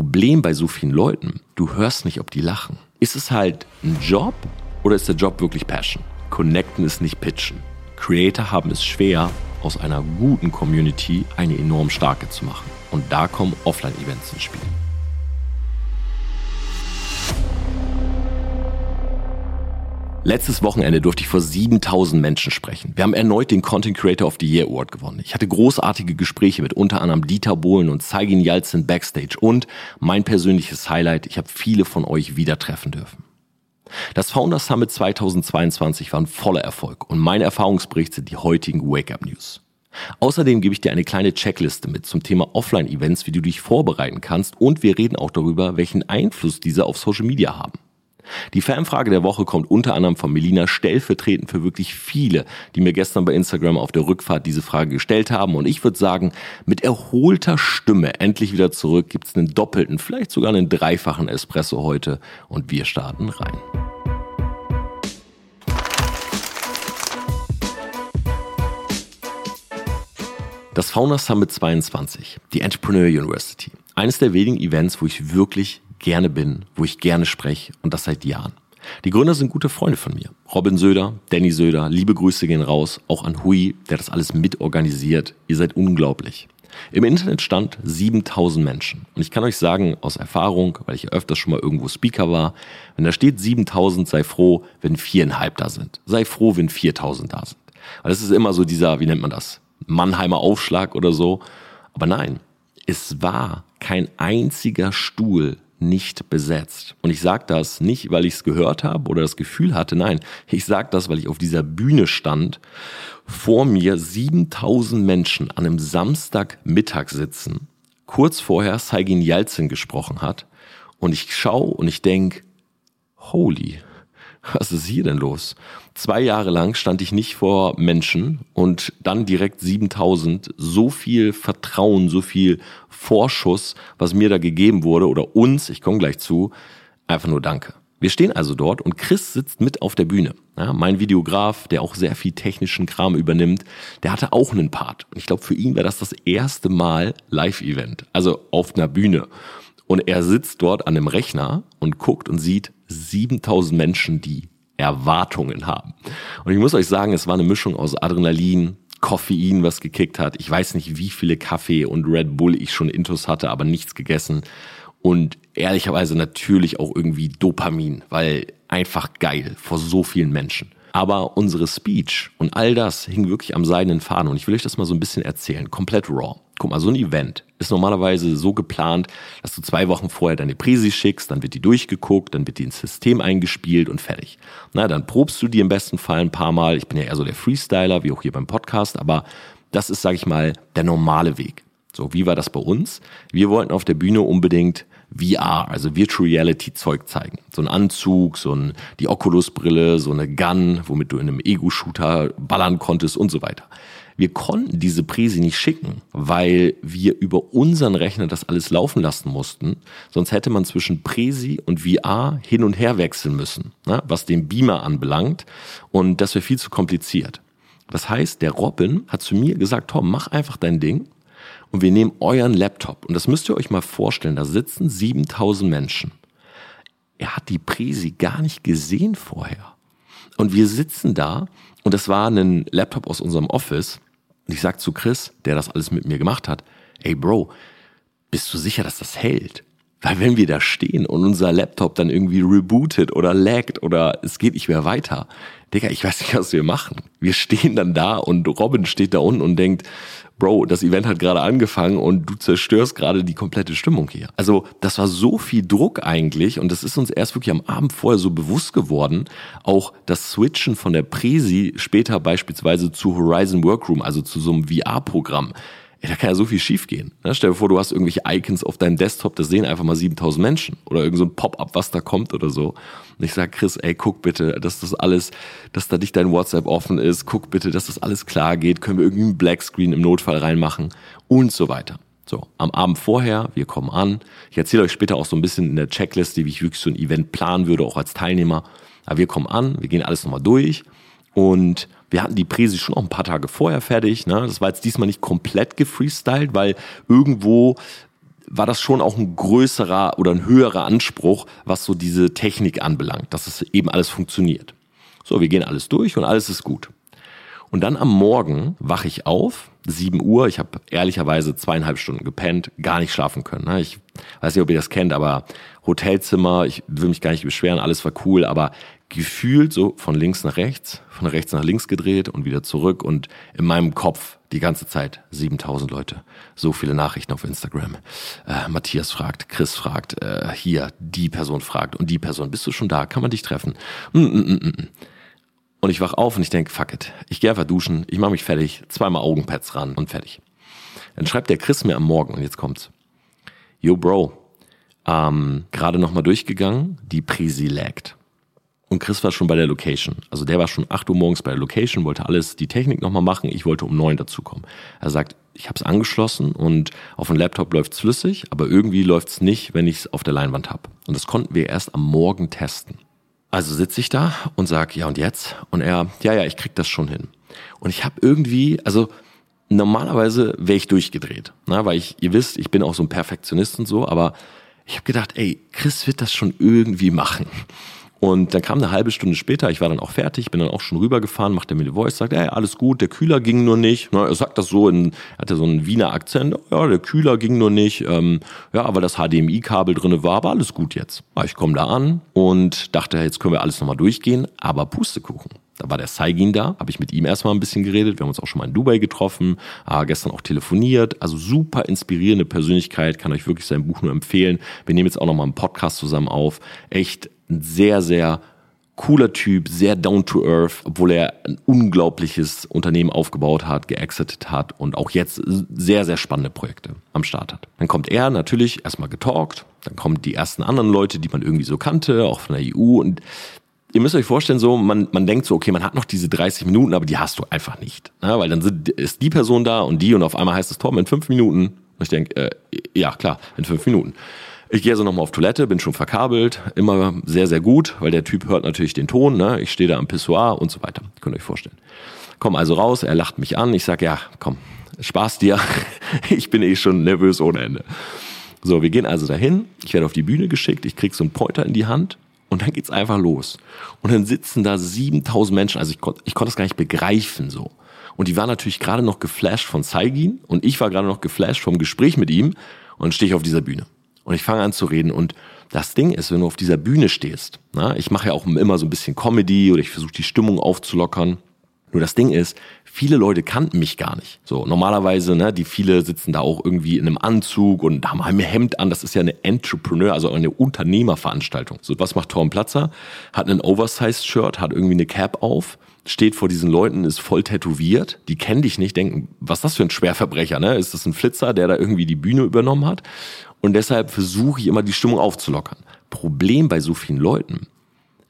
Problem bei so vielen Leuten, du hörst nicht, ob die lachen. Ist es halt ein Job oder ist der Job wirklich Passion? Connecten ist nicht pitchen. Creator haben es schwer, aus einer guten Community eine enorm starke zu machen. Und da kommen Offline-Events ins Spiel. Letztes Wochenende durfte ich vor 7000 Menschen sprechen. Wir haben erneut den Content Creator of the Year Award gewonnen. Ich hatte großartige Gespräche mit unter anderem Dieter Bohlen und Zeigin Jalzin backstage und mein persönliches Highlight, ich habe viele von euch wieder treffen dürfen. Das Founders Summit 2022 war ein voller Erfolg und mein Erfahrungsbericht sind die heutigen Wake-up News. Außerdem gebe ich dir eine kleine Checkliste mit zum Thema Offline-Events, wie du dich vorbereiten kannst und wir reden auch darüber, welchen Einfluss diese auf Social Media haben. Die Fanfrage der Woche kommt unter anderem von Melina stellvertretend für wirklich viele, die mir gestern bei Instagram auf der Rückfahrt diese Frage gestellt haben. Und ich würde sagen, mit erholter Stimme endlich wieder zurück gibt's einen doppelten, vielleicht sogar einen dreifachen Espresso heute und wir starten rein. Das Fauna Summit 22, die Entrepreneur University. Eines der wenigen Events, wo ich wirklich gerne bin, wo ich gerne spreche und das seit Jahren. Die Gründer sind gute Freunde von mir. Robin Söder, Danny Söder, liebe Grüße gehen raus, auch an Hui, der das alles mitorganisiert. Ihr seid unglaublich. Im Internet stand 7000 Menschen. Und ich kann euch sagen, aus Erfahrung, weil ich öfters schon mal irgendwo Speaker war, wenn da steht 7000, sei froh, wenn viereinhalb da sind. Sei froh, wenn 4000 da sind. Weil das ist immer so dieser, wie nennt man das? Mannheimer Aufschlag oder so. Aber nein, es war kein einziger Stuhl nicht besetzt. Und ich sage das nicht, weil ich es gehört habe oder das Gefühl hatte, nein, ich sage das, weil ich auf dieser Bühne stand, vor mir 7000 Menschen an einem Samstagmittag sitzen, kurz vorher Saigin Yalzin gesprochen hat und ich schaue und ich denk, holy, was ist hier denn los? Zwei Jahre lang stand ich nicht vor Menschen und dann direkt 7000. So viel Vertrauen, so viel Vorschuss, was mir da gegeben wurde oder uns, ich komme gleich zu, einfach nur Danke. Wir stehen also dort und Chris sitzt mit auf der Bühne. Ja, mein Videograf, der auch sehr viel technischen Kram übernimmt, der hatte auch einen Part. Und ich glaube, für ihn wäre das das erste Mal Live-Event, also auf einer Bühne. Und er sitzt dort an einem Rechner und guckt und sieht 7000 Menschen, die Erwartungen haben. Und ich muss euch sagen, es war eine Mischung aus Adrenalin, Koffein, was gekickt hat. Ich weiß nicht, wie viele Kaffee und Red Bull ich schon intus hatte, aber nichts gegessen. Und ehrlicherweise natürlich auch irgendwie Dopamin, weil einfach geil vor so vielen Menschen. Aber unsere Speech und all das hing wirklich am seidenen Faden. Und ich will euch das mal so ein bisschen erzählen. Komplett raw. Guck mal, so ein Event ist normalerweise so geplant, dass du zwei Wochen vorher deine Präsi schickst, dann wird die durchgeguckt, dann wird die ins System eingespielt und fertig. Na, dann probst du die im besten Fall ein paar Mal. Ich bin ja eher so der Freestyler, wie auch hier beim Podcast, aber das ist, sag ich mal, der normale Weg. So, wie war das bei uns? Wir wollten auf der Bühne unbedingt VR, also Virtual Reality Zeug zeigen. So ein Anzug, so ein, die Oculus-Brille, so eine Gun, womit du in einem Ego-Shooter ballern konntest und so weiter. Wir konnten diese Präsi nicht schicken, weil wir über unseren Rechner das alles laufen lassen mussten. Sonst hätte man zwischen Präsi und VR hin und her wechseln müssen, ne, was den Beamer anbelangt. Und das wäre viel zu kompliziert. Das heißt, der Robin hat zu mir gesagt, Tom, mach einfach dein Ding und wir nehmen euren Laptop. Und das müsst ihr euch mal vorstellen, da sitzen 7000 Menschen. Er hat die Präsi gar nicht gesehen vorher. Und wir sitzen da und das war ein Laptop aus unserem Office. Und ich sag zu Chris, der das alles mit mir gemacht hat, ey Bro, bist du sicher, dass das hält? Weil wenn wir da stehen und unser Laptop dann irgendwie rebootet oder laggt oder es geht nicht mehr weiter, Digga, ich weiß nicht, was wir machen. Wir stehen dann da und Robin steht da unten und denkt, Bro, das Event hat gerade angefangen und du zerstörst gerade die komplette Stimmung hier. Also das war so viel Druck eigentlich und das ist uns erst wirklich am Abend vorher so bewusst geworden. Auch das Switchen von der Presi später beispielsweise zu Horizon Workroom, also zu so einem VR-Programm. Ey, da kann ja so viel schiefgehen. Ne? Stell dir vor, du hast irgendwelche Icons auf deinem Desktop, das sehen einfach mal 7000 Menschen oder irgend so Pop-up, was da kommt oder so. Und ich sag Chris, ey, guck bitte, dass das alles, dass da nicht dein WhatsApp offen ist, guck bitte, dass das alles klar geht, können wir irgendwie einen Blackscreen im Notfall reinmachen und so weiter. So, am Abend vorher, wir kommen an. Ich erzähle euch später auch so ein bisschen in der Checkliste, wie ich wirklich so ein Event planen würde, auch als Teilnehmer. Aber wir kommen an, wir gehen alles nochmal durch und wir hatten die Präsi schon auch ein paar Tage vorher fertig. Ne? Das war jetzt diesmal nicht komplett gefreestylt, weil irgendwo war das schon auch ein größerer oder ein höherer Anspruch, was so diese Technik anbelangt, dass es eben alles funktioniert. So, wir gehen alles durch und alles ist gut. Und dann am Morgen wache ich auf, 7 Uhr. Ich habe ehrlicherweise zweieinhalb Stunden gepennt, gar nicht schlafen können. Ne? Ich weiß nicht, ob ihr das kennt, aber Hotelzimmer, ich will mich gar nicht beschweren, alles war cool, aber gefühlt so von links nach rechts, von rechts nach links gedreht und wieder zurück und in meinem Kopf die ganze Zeit 7000 Leute, so viele Nachrichten auf Instagram. Äh, Matthias fragt, Chris fragt, äh, hier die Person fragt und die Person, bist du schon da? Kann man dich treffen? Mm, mm, mm, mm. mm. Und ich wach auf und ich denke, fuck it, ich gehe einfach duschen, ich mache mich fertig, zweimal Augenpads ran und fertig. Dann schreibt der Chris mir am Morgen und jetzt kommt's. Yo Bro, ähm, gerade nochmal durchgegangen, die Prisi laggt. Und Chris war schon bei der Location. Also der war schon 8 Uhr morgens bei der Location, wollte alles, die Technik nochmal machen. Ich wollte um 9 dazukommen. Er sagt, ich habe es angeschlossen und auf dem Laptop läuft's flüssig, aber irgendwie läuft's nicht, wenn ich es auf der Leinwand habe. Und das konnten wir erst am Morgen testen. Also sitze ich da und sag, ja und jetzt? Und er, ja, ja, ich krieg das schon hin. Und ich habe irgendwie, also normalerweise wäre ich durchgedreht, ne? weil ich, ihr wisst, ich bin auch so ein Perfektionist und so, aber ich habe gedacht, ey, Chris wird das schon irgendwie machen. Und dann kam eine halbe Stunde später, ich war dann auch fertig, bin dann auch schon rübergefahren, macht er mir die Voice, sagt, ey, alles gut, der Kühler ging nur nicht. Na, er sagt das so in, hatte so einen Wiener Akzent, ja, der Kühler ging nur nicht, ähm, ja, aber das HDMI-Kabel drinne war, aber alles gut jetzt. Ja, ich komme da an und dachte, jetzt können wir alles nochmal durchgehen, aber Pustekuchen. Da war der Saigin da, habe ich mit ihm erstmal ein bisschen geredet. Wir haben uns auch schon mal in Dubai getroffen, äh, gestern auch telefoniert. Also super inspirierende Persönlichkeit, kann euch wirklich sein Buch nur empfehlen. Wir nehmen jetzt auch nochmal einen Podcast zusammen auf. Echt ein sehr, sehr cooler Typ, sehr down to earth, obwohl er ein unglaubliches Unternehmen aufgebaut hat, geexitet hat und auch jetzt sehr, sehr spannende Projekte am Start hat. Dann kommt er natürlich erstmal getalkt, dann kommen die ersten anderen Leute, die man irgendwie so kannte, auch von der EU und ihr müsst euch vorstellen, so, man, man denkt so, okay, man hat noch diese 30 Minuten, aber die hast du einfach nicht. Ne? Weil dann sind, ist die Person da und die und auf einmal heißt es Tom in fünf Minuten. Und ich denke, äh, ja klar, in fünf Minuten. Ich gehe also nochmal auf Toilette, bin schon verkabelt, immer sehr, sehr gut, weil der Typ hört natürlich den Ton, ne? Ich stehe da am Pissoir und so weiter. Könnt ihr euch vorstellen. Komm also raus, er lacht mich an, ich sag, ja, komm, Spaß dir. ich bin eh schon nervös ohne Ende. So, wir gehen also dahin, ich werde auf die Bühne geschickt, ich krieg so einen Pointer in die Hand und dann geht's einfach los. Und dann sitzen da 7000 Menschen, also ich, konnte ich konnte das gar nicht begreifen so. Und die waren natürlich gerade noch geflasht von Saigin und ich war gerade noch geflasht vom Gespräch mit ihm und dann stehe ich auf dieser Bühne. Und ich fange an zu reden und das Ding ist, wenn du auf dieser Bühne stehst, na, ich mache ja auch immer so ein bisschen Comedy oder ich versuche die Stimmung aufzulockern. Nur das Ding ist, viele Leute kannten mich gar nicht. So normalerweise, ne, die viele sitzen da auch irgendwie in einem Anzug und haben ein Hemd an. Das ist ja eine Entrepreneur, also eine Unternehmerveranstaltung. So was macht Torben Platzer? Hat ein Oversized-Shirt, hat irgendwie eine Cap auf, steht vor diesen Leuten, ist voll tätowiert. Die kennen dich nicht, denken, was ist das für ein Schwerverbrecher? Ne? Ist das ein Flitzer, der da irgendwie die Bühne übernommen hat? Und deshalb versuche ich immer die Stimmung aufzulockern. Problem bei so vielen Leuten,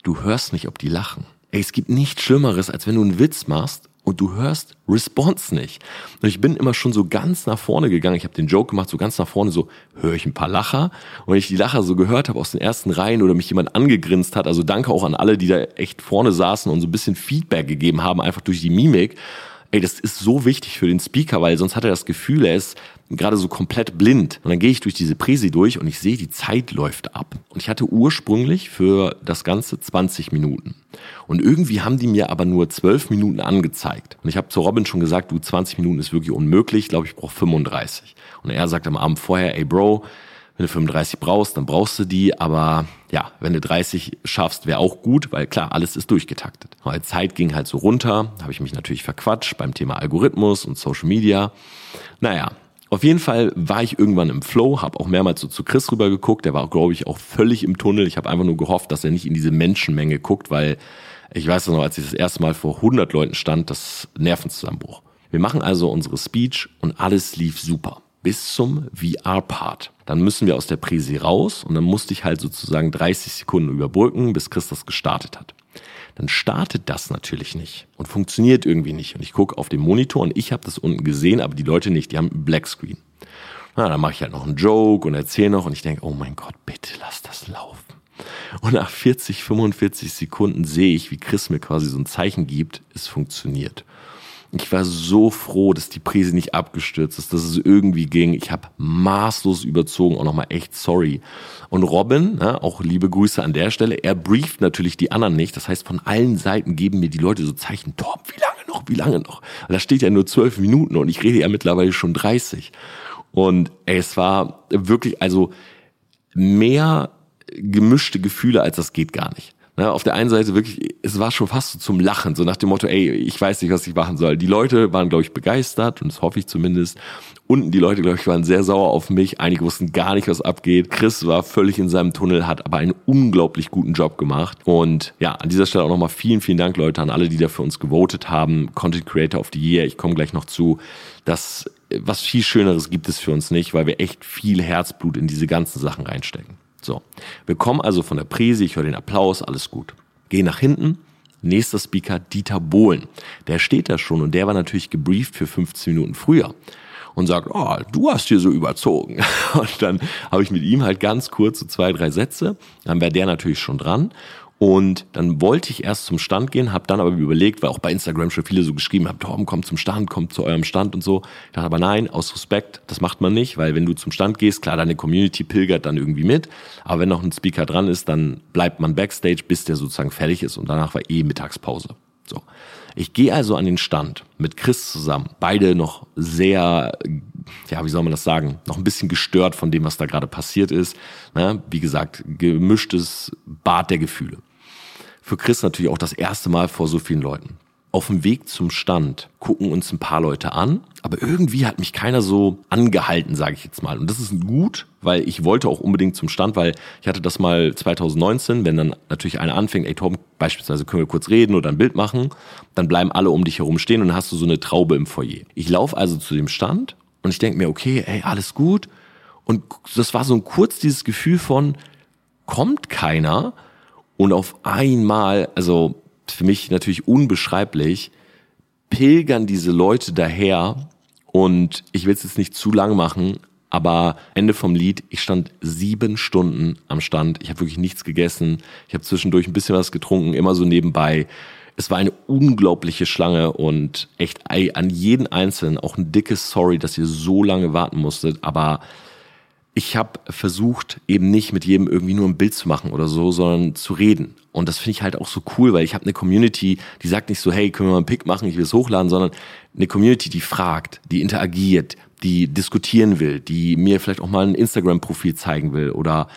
du hörst nicht, ob die lachen. Ey, es gibt nichts Schlimmeres, als wenn du einen Witz machst und du hörst Response nicht. Und ich bin immer schon so ganz nach vorne gegangen. Ich habe den Joke gemacht, so ganz nach vorne, so höre ich ein paar Lacher. Und wenn ich die Lacher so gehört habe aus den ersten Reihen oder mich jemand angegrinst hat, also danke auch an alle, die da echt vorne saßen und so ein bisschen Feedback gegeben haben, einfach durch die Mimik. Ey, das ist so wichtig für den Speaker, weil sonst hat er das Gefühl, er ist gerade so komplett blind. Und dann gehe ich durch diese Präsi durch und ich sehe, die Zeit läuft ab. Und ich hatte ursprünglich für das Ganze 20 Minuten. Und irgendwie haben die mir aber nur 12 Minuten angezeigt. Und ich habe zu Robin schon gesagt, du, 20 Minuten ist wirklich unmöglich. Ich glaube, ich brauche 35. Und er sagt am Abend vorher, ey Bro, wenn du 35 brauchst, dann brauchst du die. Aber ja, wenn du 30 schaffst, wäre auch gut, weil klar, alles ist durchgetaktet. Weil Zeit ging halt so runter, habe ich mich natürlich verquatscht beim Thema Algorithmus und Social Media. Naja, auf jeden Fall war ich irgendwann im Flow, habe auch mehrmals so zu Chris rüber geguckt. Der war, glaube ich, auch völlig im Tunnel. Ich habe einfach nur gehofft, dass er nicht in diese Menschenmenge guckt, weil ich weiß noch, als ich das erste Mal vor 100 Leuten stand, das Nervenzusammenbruch. Wir machen also unsere Speech und alles lief super. Bis zum VR-Part. Dann müssen wir aus der Präsi raus und dann musste ich halt sozusagen 30 Sekunden überbrücken, bis Chris das gestartet hat dann startet das natürlich nicht und funktioniert irgendwie nicht. Und ich gucke auf den Monitor und ich habe das unten gesehen, aber die Leute nicht, die haben einen Blackscreen. Na, dann mache ich halt noch einen Joke und erzähle noch und ich denke, oh mein Gott, bitte lass das laufen. Und nach 40, 45 Sekunden sehe ich, wie Chris mir quasi so ein Zeichen gibt, es funktioniert. Ich war so froh, dass die Präse nicht abgestürzt ist, dass es irgendwie ging. Ich habe maßlos überzogen, auch nochmal echt sorry. Und Robin, ja, auch liebe Grüße an der Stelle, er brieft natürlich die anderen nicht. Das heißt, von allen Seiten geben mir die Leute so Zeichen, Tom, wie lange noch, wie lange noch? Da steht ja nur zwölf Minuten und ich rede ja mittlerweile schon 30. Und ey, es war wirklich, also mehr gemischte Gefühle als das geht gar nicht. Ne, auf der einen Seite wirklich, es war schon fast so zum Lachen, so nach dem Motto, ey, ich weiß nicht, was ich machen soll. Die Leute waren, glaube ich, begeistert und das hoffe ich zumindest. Unten die Leute, glaube ich, waren sehr sauer auf mich. Einige wussten gar nicht, was abgeht. Chris war völlig in seinem Tunnel, hat aber einen unglaublich guten Job gemacht. Und ja, an dieser Stelle auch nochmal vielen, vielen Dank, Leute, an alle, die da für uns gewotet haben. Content Creator of the Year, ich komme gleich noch zu. Das, was viel Schöneres gibt es für uns nicht, weil wir echt viel Herzblut in diese ganzen Sachen reinstecken. So, wir kommen also von der Präse, ich höre den Applaus, alles gut. Geh nach hinten, nächster Speaker Dieter Bohlen. Der steht da schon und der war natürlich gebrieft für 15 Minuten früher und sagt, oh, du hast hier so überzogen. Und dann habe ich mit ihm halt ganz kurz so zwei, drei Sätze. Dann wäre der natürlich schon dran. Und dann wollte ich erst zum Stand gehen, habe dann aber überlegt, weil auch bei Instagram schon viele so geschrieben haben, Torben, kommt zum Stand, kommt zu eurem Stand und so. Ich dachte aber nein, aus Respekt, das macht man nicht, weil wenn du zum Stand gehst, klar, deine Community pilgert dann irgendwie mit, aber wenn noch ein Speaker dran ist, dann bleibt man backstage, bis der sozusagen fertig ist und danach war eh Mittagspause. So. Ich gehe also an den Stand mit Chris zusammen, beide noch sehr, ja, wie soll man das sagen, noch ein bisschen gestört von dem, was da gerade passiert ist. Ne? Wie gesagt, gemischtes Bad der Gefühle für Chris natürlich auch das erste Mal vor so vielen Leuten. Auf dem Weg zum Stand gucken uns ein paar Leute an, aber irgendwie hat mich keiner so angehalten, sage ich jetzt mal. Und das ist gut, weil ich wollte auch unbedingt zum Stand, weil ich hatte das mal 2019, wenn dann natürlich einer anfängt, ey Tom, beispielsweise können wir kurz reden oder ein Bild machen, dann bleiben alle um dich herum stehen und dann hast du so eine Traube im Foyer. Ich laufe also zu dem Stand und ich denke mir, okay, ey, alles gut. Und das war so ein kurz dieses Gefühl von, kommt keiner, und auf einmal, also für mich natürlich unbeschreiblich, pilgern diese Leute daher und ich will es jetzt nicht zu lang machen, aber Ende vom Lied, ich stand sieben Stunden am Stand. Ich habe wirklich nichts gegessen. Ich habe zwischendurch ein bisschen was getrunken, immer so nebenbei. Es war eine unglaubliche Schlange und echt an jeden Einzelnen auch ein dickes Sorry, dass ihr so lange warten musstet. Aber ich habe versucht, eben nicht mit jedem irgendwie nur ein Bild zu machen oder so, sondern zu reden. Und das finde ich halt auch so cool, weil ich habe eine Community, die sagt nicht so, hey, können wir mal einen Pick machen, ich will es hochladen, sondern eine Community, die fragt, die interagiert, die diskutieren will, die mir vielleicht auch mal ein Instagram-Profil zeigen will oder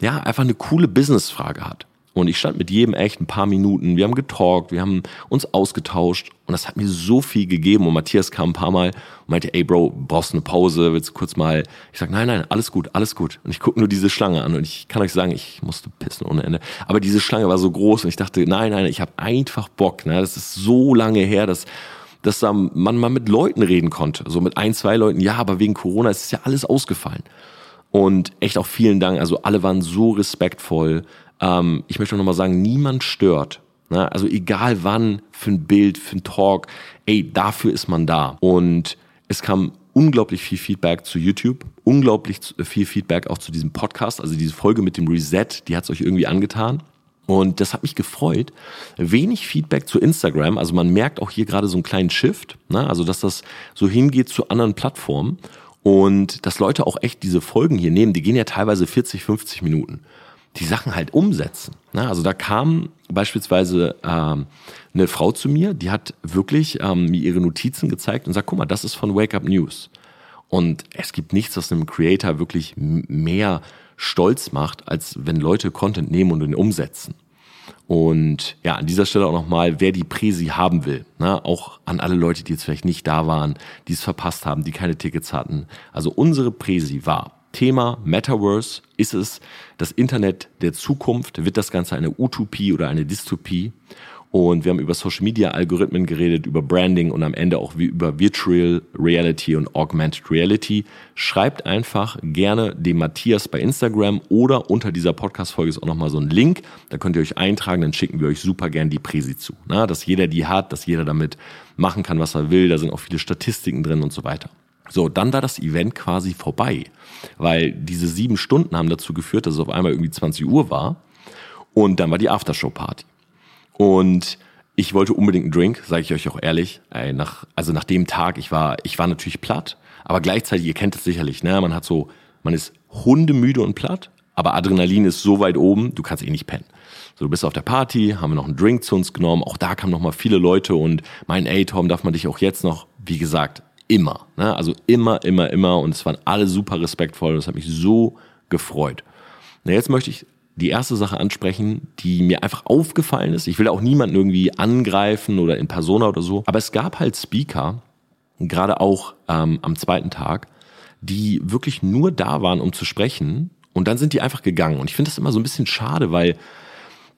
ja, einfach eine coole Business-Frage hat. Und ich stand mit jedem echt ein paar Minuten. Wir haben getalkt, wir haben uns ausgetauscht und das hat mir so viel gegeben. Und Matthias kam ein paar Mal und meinte, ey Bro, brauchst du eine Pause? Willst du kurz mal? Ich sag, nein, nein, alles gut, alles gut. Und ich gucke nur diese Schlange an und ich kann euch sagen, ich musste pissen ohne Ende. Aber diese Schlange war so groß und ich dachte, nein, nein, ich habe einfach Bock. Ne? Das ist so lange her, dass dass da man mal mit Leuten reden konnte. So mit ein, zwei Leuten, ja, aber wegen Corona ist ja alles ausgefallen. Und echt auch vielen Dank. Also alle waren so respektvoll. Ähm, ich möchte nochmal sagen, niemand stört. Ne? Also egal wann, für ein Bild, für ein Talk, ey, dafür ist man da. Und es kam unglaublich viel Feedback zu YouTube, unglaublich viel Feedback auch zu diesem Podcast. Also diese Folge mit dem Reset, die hat es euch irgendwie angetan. Und das hat mich gefreut. Wenig Feedback zu Instagram. Also man merkt auch hier gerade so einen kleinen Shift. Ne? Also dass das so hingeht zu anderen Plattformen. Und dass Leute auch echt diese Folgen hier nehmen, die gehen ja teilweise 40, 50 Minuten die Sachen halt umsetzen. Ne? Also da kam beispielsweise ähm, eine Frau zu mir, die hat wirklich ähm, mir ihre Notizen gezeigt und sagt, guck mal, das ist von Wake Up News. Und es gibt nichts, was einem Creator wirklich mehr stolz macht, als wenn Leute Content nehmen und ihn umsetzen. Und ja, an dieser Stelle auch nochmal, wer die Präsi haben will, ne? auch an alle Leute, die jetzt vielleicht nicht da waren, die es verpasst haben, die keine Tickets hatten. Also unsere Präsi war Thema Metaverse. Ist es das Internet der Zukunft? Wird das Ganze eine Utopie oder eine Dystopie? Und wir haben über Social Media Algorithmen geredet, über Branding und am Ende auch über Virtual Reality und Augmented Reality. Schreibt einfach gerne dem Matthias bei Instagram oder unter dieser Podcast-Folge ist auch nochmal so ein Link. Da könnt ihr euch eintragen, dann schicken wir euch super gern die Präsi zu. Na, dass jeder die hat, dass jeder damit machen kann, was er will. Da sind auch viele Statistiken drin und so weiter. So, dann war das Event quasi vorbei, weil diese sieben Stunden haben dazu geführt, dass es auf einmal irgendwie 20 Uhr war und dann war die Aftershow-Party. Und ich wollte unbedingt einen Drink, sage ich euch auch ehrlich. Ey, nach, also nach dem Tag, ich war, ich war natürlich platt, aber gleichzeitig, ihr kennt es sicherlich, ne? Man hat so, man ist hundemüde und platt, aber Adrenalin ist so weit oben, du kannst eh nicht pennen. So, du bist auf der Party, haben wir noch einen Drink zu uns genommen, auch da kamen noch mal viele Leute und mein, ey Tom, darf man dich auch jetzt noch, wie gesagt, immer, ne? Also immer, immer, immer und es waren alle super respektvoll und es hat mich so gefreut. Na, jetzt möchte ich die erste Sache ansprechen, die mir einfach aufgefallen ist. Ich will auch niemanden irgendwie angreifen oder in Persona oder so, aber es gab halt Speaker, gerade auch ähm, am zweiten Tag, die wirklich nur da waren, um zu sprechen und dann sind die einfach gegangen. Und ich finde das immer so ein bisschen schade, weil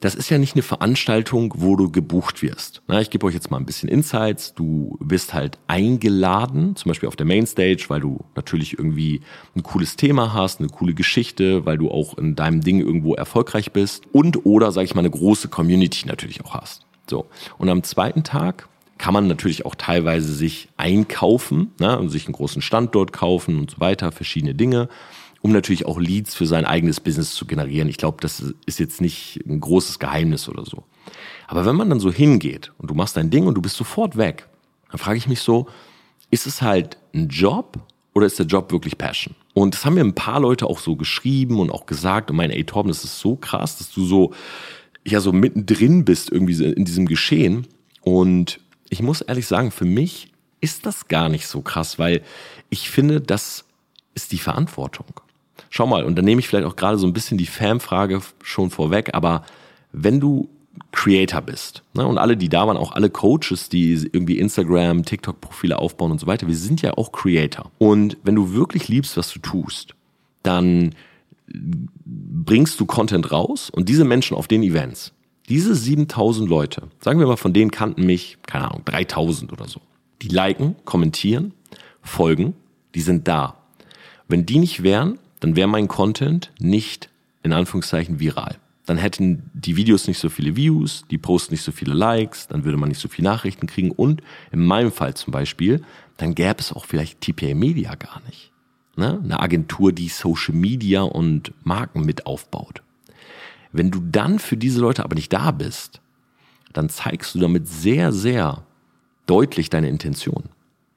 das ist ja nicht eine Veranstaltung, wo du gebucht wirst. Na, ich gebe euch jetzt mal ein bisschen Insights. Du bist halt eingeladen, zum Beispiel auf der Mainstage, weil du natürlich irgendwie ein cooles Thema hast, eine coole Geschichte, weil du auch in deinem Ding irgendwo erfolgreich bist und oder, sage ich mal, eine große Community natürlich auch hast. So. Und am zweiten Tag kann man natürlich auch teilweise sich einkaufen ne, und sich einen großen Standort kaufen und so weiter, verschiedene Dinge um natürlich auch Leads für sein eigenes Business zu generieren. Ich glaube, das ist jetzt nicht ein großes Geheimnis oder so. Aber wenn man dann so hingeht und du machst dein Ding und du bist sofort weg, dann frage ich mich so, ist es halt ein Job oder ist der Job wirklich Passion? Und das haben mir ein paar Leute auch so geschrieben und auch gesagt und mein, ey Torben, das ist so krass, dass du so, ja, so mittendrin bist irgendwie in diesem Geschehen. Und ich muss ehrlich sagen, für mich ist das gar nicht so krass, weil ich finde, das ist die Verantwortung. Schau mal, und da nehme ich vielleicht auch gerade so ein bisschen die Fanfrage schon vorweg, aber wenn du Creator bist, ne, und alle, die da waren, auch alle Coaches, die irgendwie Instagram, TikTok-Profile aufbauen und so weiter, wir sind ja auch Creator. Und wenn du wirklich liebst, was du tust, dann bringst du Content raus und diese Menschen auf den Events, diese 7000 Leute, sagen wir mal, von denen kannten mich, keine Ahnung, 3000 oder so, die liken, kommentieren, folgen, die sind da. Wenn die nicht wären, dann wäre mein Content nicht in Anführungszeichen viral. Dann hätten die Videos nicht so viele Views, die Posts nicht so viele Likes, dann würde man nicht so viele Nachrichten kriegen und in meinem Fall zum Beispiel, dann gäbe es auch vielleicht TPA Media gar nicht. Ne? Eine Agentur, die Social Media und Marken mit aufbaut. Wenn du dann für diese Leute aber nicht da bist, dann zeigst du damit sehr, sehr deutlich deine Intention.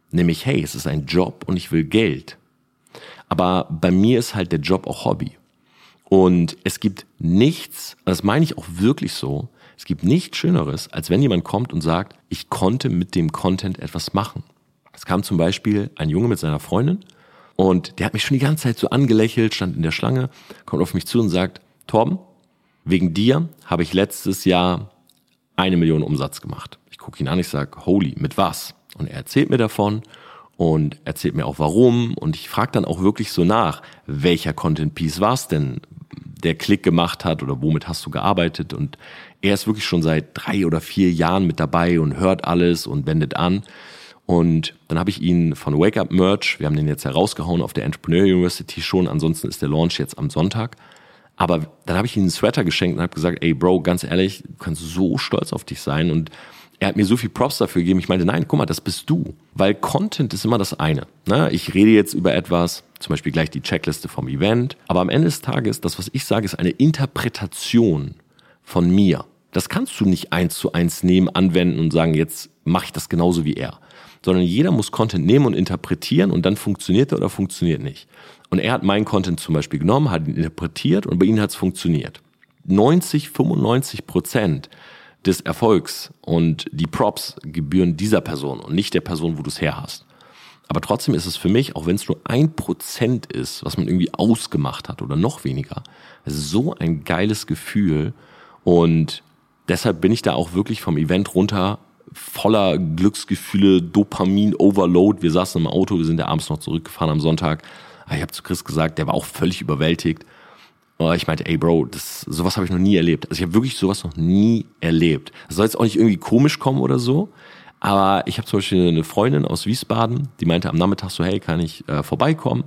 Nämlich, hey, es ist ein Job und ich will Geld. Aber bei mir ist halt der Job auch Hobby. Und es gibt nichts, das meine ich auch wirklich so, es gibt nichts Schöneres, als wenn jemand kommt und sagt, ich konnte mit dem Content etwas machen. Es kam zum Beispiel ein Junge mit seiner Freundin und der hat mich schon die ganze Zeit so angelächelt, stand in der Schlange, kommt auf mich zu und sagt, Torben, wegen dir habe ich letztes Jahr eine Million Umsatz gemacht. Ich gucke ihn an, ich sage, holy, mit was? Und er erzählt mir davon und erzählt mir auch warum. Und ich frage dann auch wirklich so nach, welcher Content Piece war es denn, der Klick gemacht hat oder womit hast du gearbeitet? Und er ist wirklich schon seit drei oder vier Jahren mit dabei und hört alles und wendet an. Und dann habe ich ihn von Wake Up Merch, wir haben den jetzt herausgehauen auf der Entrepreneur University schon, ansonsten ist der Launch jetzt am Sonntag. Aber dann habe ich ihm einen Sweater geschenkt und habe gesagt, ey Bro, ganz ehrlich, du kannst so stolz auf dich sein und er hat mir so viel Props dafür gegeben. Ich meinte, nein, guck mal, das bist du. Weil Content ist immer das eine. Ne? Ich rede jetzt über etwas, zum Beispiel gleich die Checkliste vom Event. Aber am Ende des Tages, das, was ich sage, ist eine Interpretation von mir. Das kannst du nicht eins zu eins nehmen, anwenden und sagen, jetzt mache ich das genauso wie er. Sondern jeder muss Content nehmen und interpretieren und dann funktioniert er oder funktioniert nicht. Und er hat meinen Content zum Beispiel genommen, hat ihn interpretiert und bei ihm hat es funktioniert. 90, 95 Prozent des Erfolgs und die Props gebühren dieser Person und nicht der Person, wo du es her hast. Aber trotzdem ist es für mich, auch wenn es nur ein Prozent ist, was man irgendwie ausgemacht hat oder noch weniger, es ist so ein geiles Gefühl und deshalb bin ich da auch wirklich vom Event runter voller Glücksgefühle, Dopamin, Overload. Wir saßen im Auto, wir sind ja abends noch zurückgefahren am Sonntag. Ah, ich habe zu Chris gesagt, der war auch völlig überwältigt. Oh, ich meinte, ey Bro, das, sowas habe ich noch nie erlebt. Also ich habe wirklich sowas noch nie erlebt. Das soll jetzt auch nicht irgendwie komisch kommen oder so. Aber ich habe zum Beispiel eine Freundin aus Wiesbaden, die meinte am Nachmittag so, hey, kann ich äh, vorbeikommen?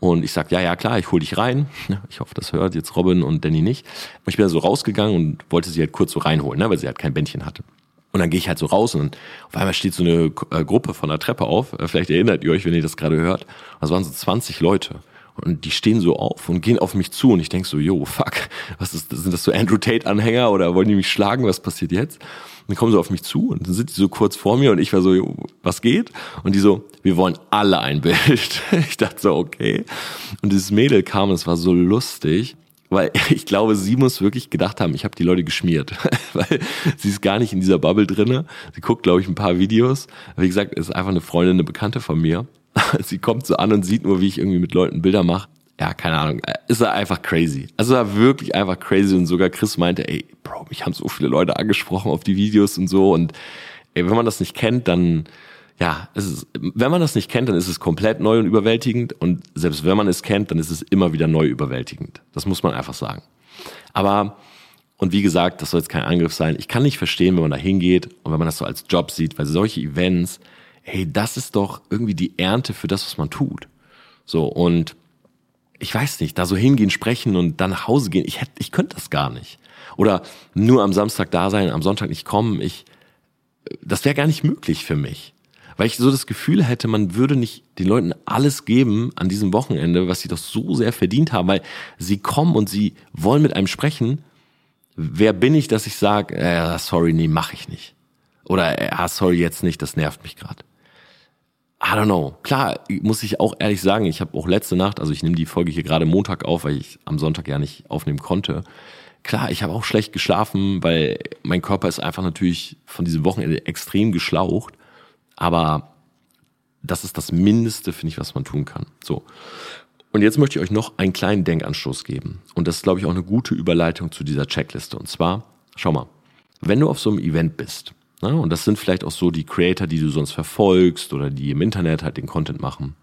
Und ich sag, ja, ja, klar, ich hol dich rein. Ich hoffe, das hört jetzt Robin und Danny nicht. Und ich bin da so rausgegangen und wollte sie halt kurz so reinholen, ne, weil sie halt kein Bändchen hatte. Und dann gehe ich halt so raus und auf einmal steht so eine äh, Gruppe von der Treppe auf. Äh, vielleicht erinnert ihr euch, wenn ihr das gerade hört. Das waren so 20 Leute. Und die stehen so auf und gehen auf mich zu und ich denk so, yo, fuck, was ist, sind das so Andrew Tate-Anhänger oder wollen die mich schlagen? Was passiert jetzt? Und die kommen so auf mich zu und dann sind die so kurz vor mir und ich war so, was geht? Und die so, wir wollen alle ein Bild. Ich dachte so, okay. Und dieses Mädel kam, es war so lustig. Weil ich glaube, sie muss wirklich gedacht haben, ich habe die Leute geschmiert. Weil sie ist gar nicht in dieser Bubble drinne. Sie guckt, glaube ich, ein paar Videos. Wie gesagt, ist einfach eine Freundin, eine Bekannte von mir. Sie kommt so an und sieht nur, wie ich irgendwie mit Leuten Bilder mache. Ja, keine Ahnung. Ist einfach crazy. Also war wirklich einfach crazy. Und sogar Chris meinte, ey, Bro, mich haben so viele Leute angesprochen auf die Videos und so. Und ey, wenn man das nicht kennt, dann ja, es ist, wenn man das nicht kennt, dann ist es komplett neu und überwältigend. Und selbst wenn man es kennt, dann ist es immer wieder neu überwältigend. Das muss man einfach sagen. Aber, und wie gesagt, das soll jetzt kein Angriff sein. Ich kann nicht verstehen, wenn man da hingeht und wenn man das so als Job sieht, weil solche Events, hey, das ist doch irgendwie die Ernte für das, was man tut. So, und ich weiß nicht, da so hingehen, sprechen und dann nach Hause gehen, ich hätte, ich könnte das gar nicht. Oder nur am Samstag da sein, am Sonntag nicht kommen, ich, das wäre gar nicht möglich für mich weil ich so das Gefühl hätte, man würde nicht den Leuten alles geben an diesem Wochenende, was sie doch so sehr verdient haben, weil sie kommen und sie wollen mit einem sprechen. Wer bin ich, dass ich sage, äh, sorry, nee, mach ich nicht. Oder äh, ah, sorry, jetzt nicht, das nervt mich gerade. I don't know. Klar, muss ich auch ehrlich sagen, ich habe auch letzte Nacht, also ich nehme die Folge hier gerade Montag auf, weil ich am Sonntag ja nicht aufnehmen konnte. Klar, ich habe auch schlecht geschlafen, weil mein Körper ist einfach natürlich von diesem Wochenende extrem geschlaucht. Aber das ist das Mindeste, finde ich, was man tun kann. So. Und jetzt möchte ich euch noch einen kleinen Denkanstoß geben. Und das ist, glaube ich, auch eine gute Überleitung zu dieser Checkliste. Und zwar, schau mal, wenn du auf so einem Event bist, ne, und das sind vielleicht auch so die Creator, die du sonst verfolgst oder die im Internet halt den Content machen.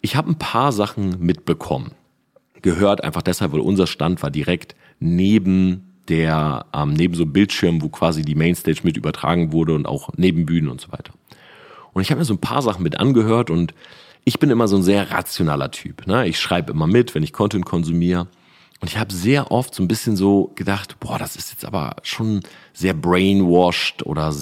Ich habe ein paar Sachen mitbekommen. Gehört einfach deshalb, weil unser Stand war direkt neben der, ähm, neben so einem Bildschirm, wo quasi die Mainstage mit übertragen wurde und auch neben Bühnen und so weiter. Und ich habe mir so ein paar Sachen mit angehört und ich bin immer so ein sehr rationaler Typ. Ne? Ich schreibe immer mit, wenn ich Content konsumiere. Und ich habe sehr oft so ein bisschen so gedacht, boah, das ist jetzt aber schon sehr brainwashed oder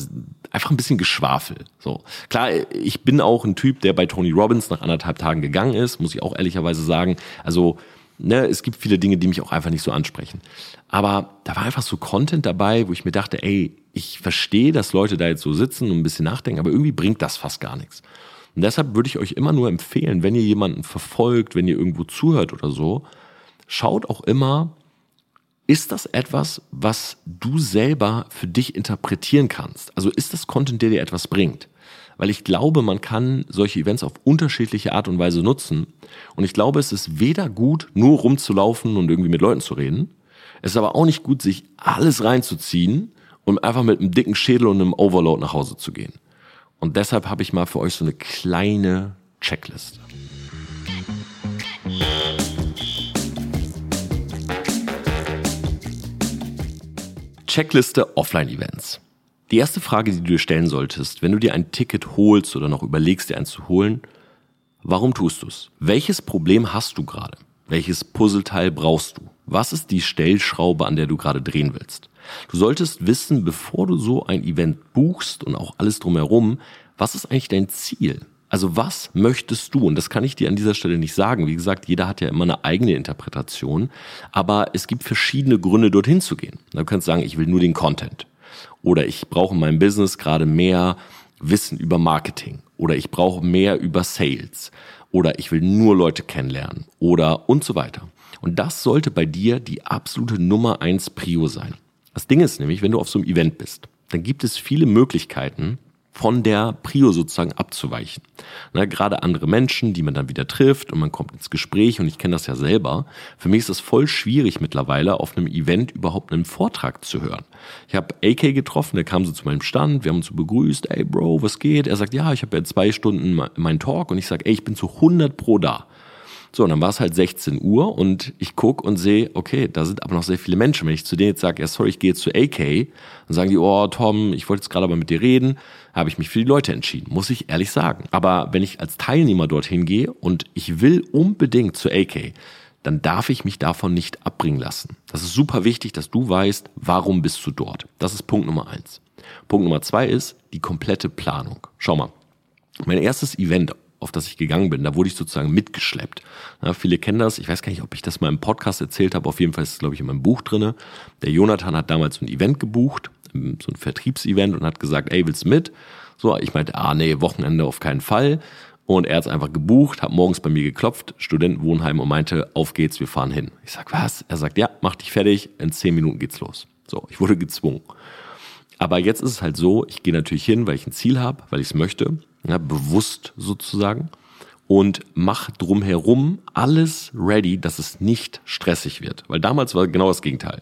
einfach ein bisschen Geschwafel. So klar, ich bin auch ein Typ, der bei Tony Robbins nach anderthalb Tagen gegangen ist, muss ich auch ehrlicherweise sagen. Also ne, es gibt viele Dinge, die mich auch einfach nicht so ansprechen. Aber da war einfach so Content dabei, wo ich mir dachte, ey, ich verstehe, dass Leute da jetzt so sitzen und ein bisschen nachdenken, aber irgendwie bringt das fast gar nichts. Und deshalb würde ich euch immer nur empfehlen, wenn ihr jemanden verfolgt, wenn ihr irgendwo zuhört oder so, schaut auch immer, ist das etwas, was du selber für dich interpretieren kannst? Also ist das Content, der dir etwas bringt? Weil ich glaube, man kann solche Events auf unterschiedliche Art und Weise nutzen. Und ich glaube, es ist weder gut, nur rumzulaufen und irgendwie mit Leuten zu reden. Es ist aber auch nicht gut, sich alles reinzuziehen und einfach mit einem dicken Schädel und einem Overload nach Hause zu gehen. Und deshalb habe ich mal für euch so eine kleine Checkliste. Checkliste Offline-Events. Die erste Frage, die du dir stellen solltest, wenn du dir ein Ticket holst oder noch überlegst, dir eins zu holen, warum tust du es? Welches Problem hast du gerade? Welches Puzzleteil brauchst du? Was ist die Stellschraube, an der du gerade drehen willst? Du solltest wissen, bevor du so ein Event buchst und auch alles drumherum, was ist eigentlich dein Ziel? Also was möchtest du? Und das kann ich dir an dieser Stelle nicht sagen. Wie gesagt, jeder hat ja immer eine eigene Interpretation. Aber es gibt verschiedene Gründe, dorthin zu gehen. Du kannst sagen, ich will nur den Content. Oder ich brauche in meinem Business gerade mehr Wissen über Marketing. Oder ich brauche mehr über Sales. Oder ich will nur Leute kennenlernen. Oder und so weiter. Und das sollte bei dir die absolute Nummer eins Prio sein. Das Ding ist nämlich, wenn du auf so einem Event bist, dann gibt es viele Möglichkeiten, von der Prio sozusagen abzuweichen. Na, gerade andere Menschen, die man dann wieder trifft und man kommt ins Gespräch und ich kenne das ja selber. Für mich ist es voll schwierig mittlerweile auf einem Event überhaupt einen Vortrag zu hören. Ich habe AK getroffen, der kam so zu meinem Stand, wir haben uns so begrüßt, ey Bro, was geht? Er sagt, ja, ich habe ja zwei Stunden meinen Talk und ich sage, ey, ich bin zu 100 pro da. So, und dann war es halt 16 Uhr und ich guck und sehe, okay, da sind aber noch sehr viele Menschen. Wenn ich zu denen jetzt sage, ja, sorry, ich gehe jetzt zu AK, dann sagen die, oh, Tom, ich wollte jetzt gerade aber mit dir reden, habe ich mich für die Leute entschieden, muss ich ehrlich sagen. Aber wenn ich als Teilnehmer dorthin gehe und ich will unbedingt zu AK, dann darf ich mich davon nicht abbringen lassen. Das ist super wichtig, dass du weißt, warum bist du dort. Das ist Punkt Nummer eins. Punkt Nummer zwei ist die komplette Planung. Schau mal. Mein erstes Event auf das ich gegangen bin. Da wurde ich sozusagen mitgeschleppt. Ja, viele kennen das. Ich weiß gar nicht, ob ich das mal im Podcast erzählt habe. Auf jeden Fall ist es, glaube ich, in meinem Buch drinne. Der Jonathan hat damals ein Event gebucht so ein Vertriebsevent und hat gesagt, ey, willst du mit? So, ich meinte, ah nee, Wochenende auf keinen Fall. Und er hat es einfach gebucht, hat morgens bei mir geklopft, Studentenwohnheim und meinte, auf geht's, wir fahren hin. Ich sag, was? Er sagt, ja, mach dich fertig, in zehn Minuten geht's los. So, ich wurde gezwungen. Aber jetzt ist es halt so, ich gehe natürlich hin, weil ich ein Ziel habe, weil ich es möchte, ja, bewusst sozusagen und mach drumherum alles ready, dass es nicht stressig wird. Weil damals war genau das Gegenteil.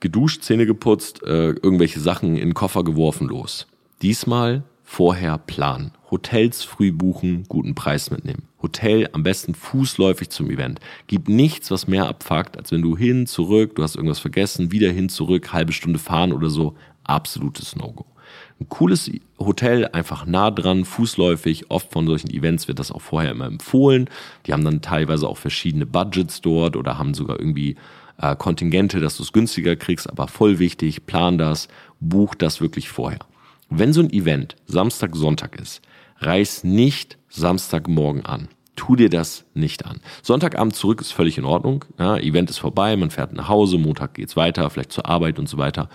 Geduscht, Zähne geputzt, äh, irgendwelche Sachen in den Koffer geworfen, los. Diesmal vorher planen. Hotels früh buchen, guten Preis mitnehmen. Hotel am besten fußläufig zum Event. Gibt nichts, was mehr abfuckt, als wenn du hin, zurück, du hast irgendwas vergessen, wieder hin, zurück, halbe Stunde fahren oder so. Absolutes No-Go. Ein cooles Hotel, einfach nah dran, fußläufig. Oft von solchen Events wird das auch vorher immer empfohlen. Die haben dann teilweise auch verschiedene Budgets dort oder haben sogar irgendwie äh, Kontingente, dass du es günstiger kriegst. Aber voll wichtig, plan das, buch das wirklich vorher. Wenn so ein Event Samstag, Sonntag ist, reiß nicht Samstagmorgen an. Tu dir das nicht an. Sonntagabend zurück ist völlig in Ordnung. Ja, Event ist vorbei, man fährt nach Hause, Montag geht's weiter, vielleicht zur Arbeit und so weiter.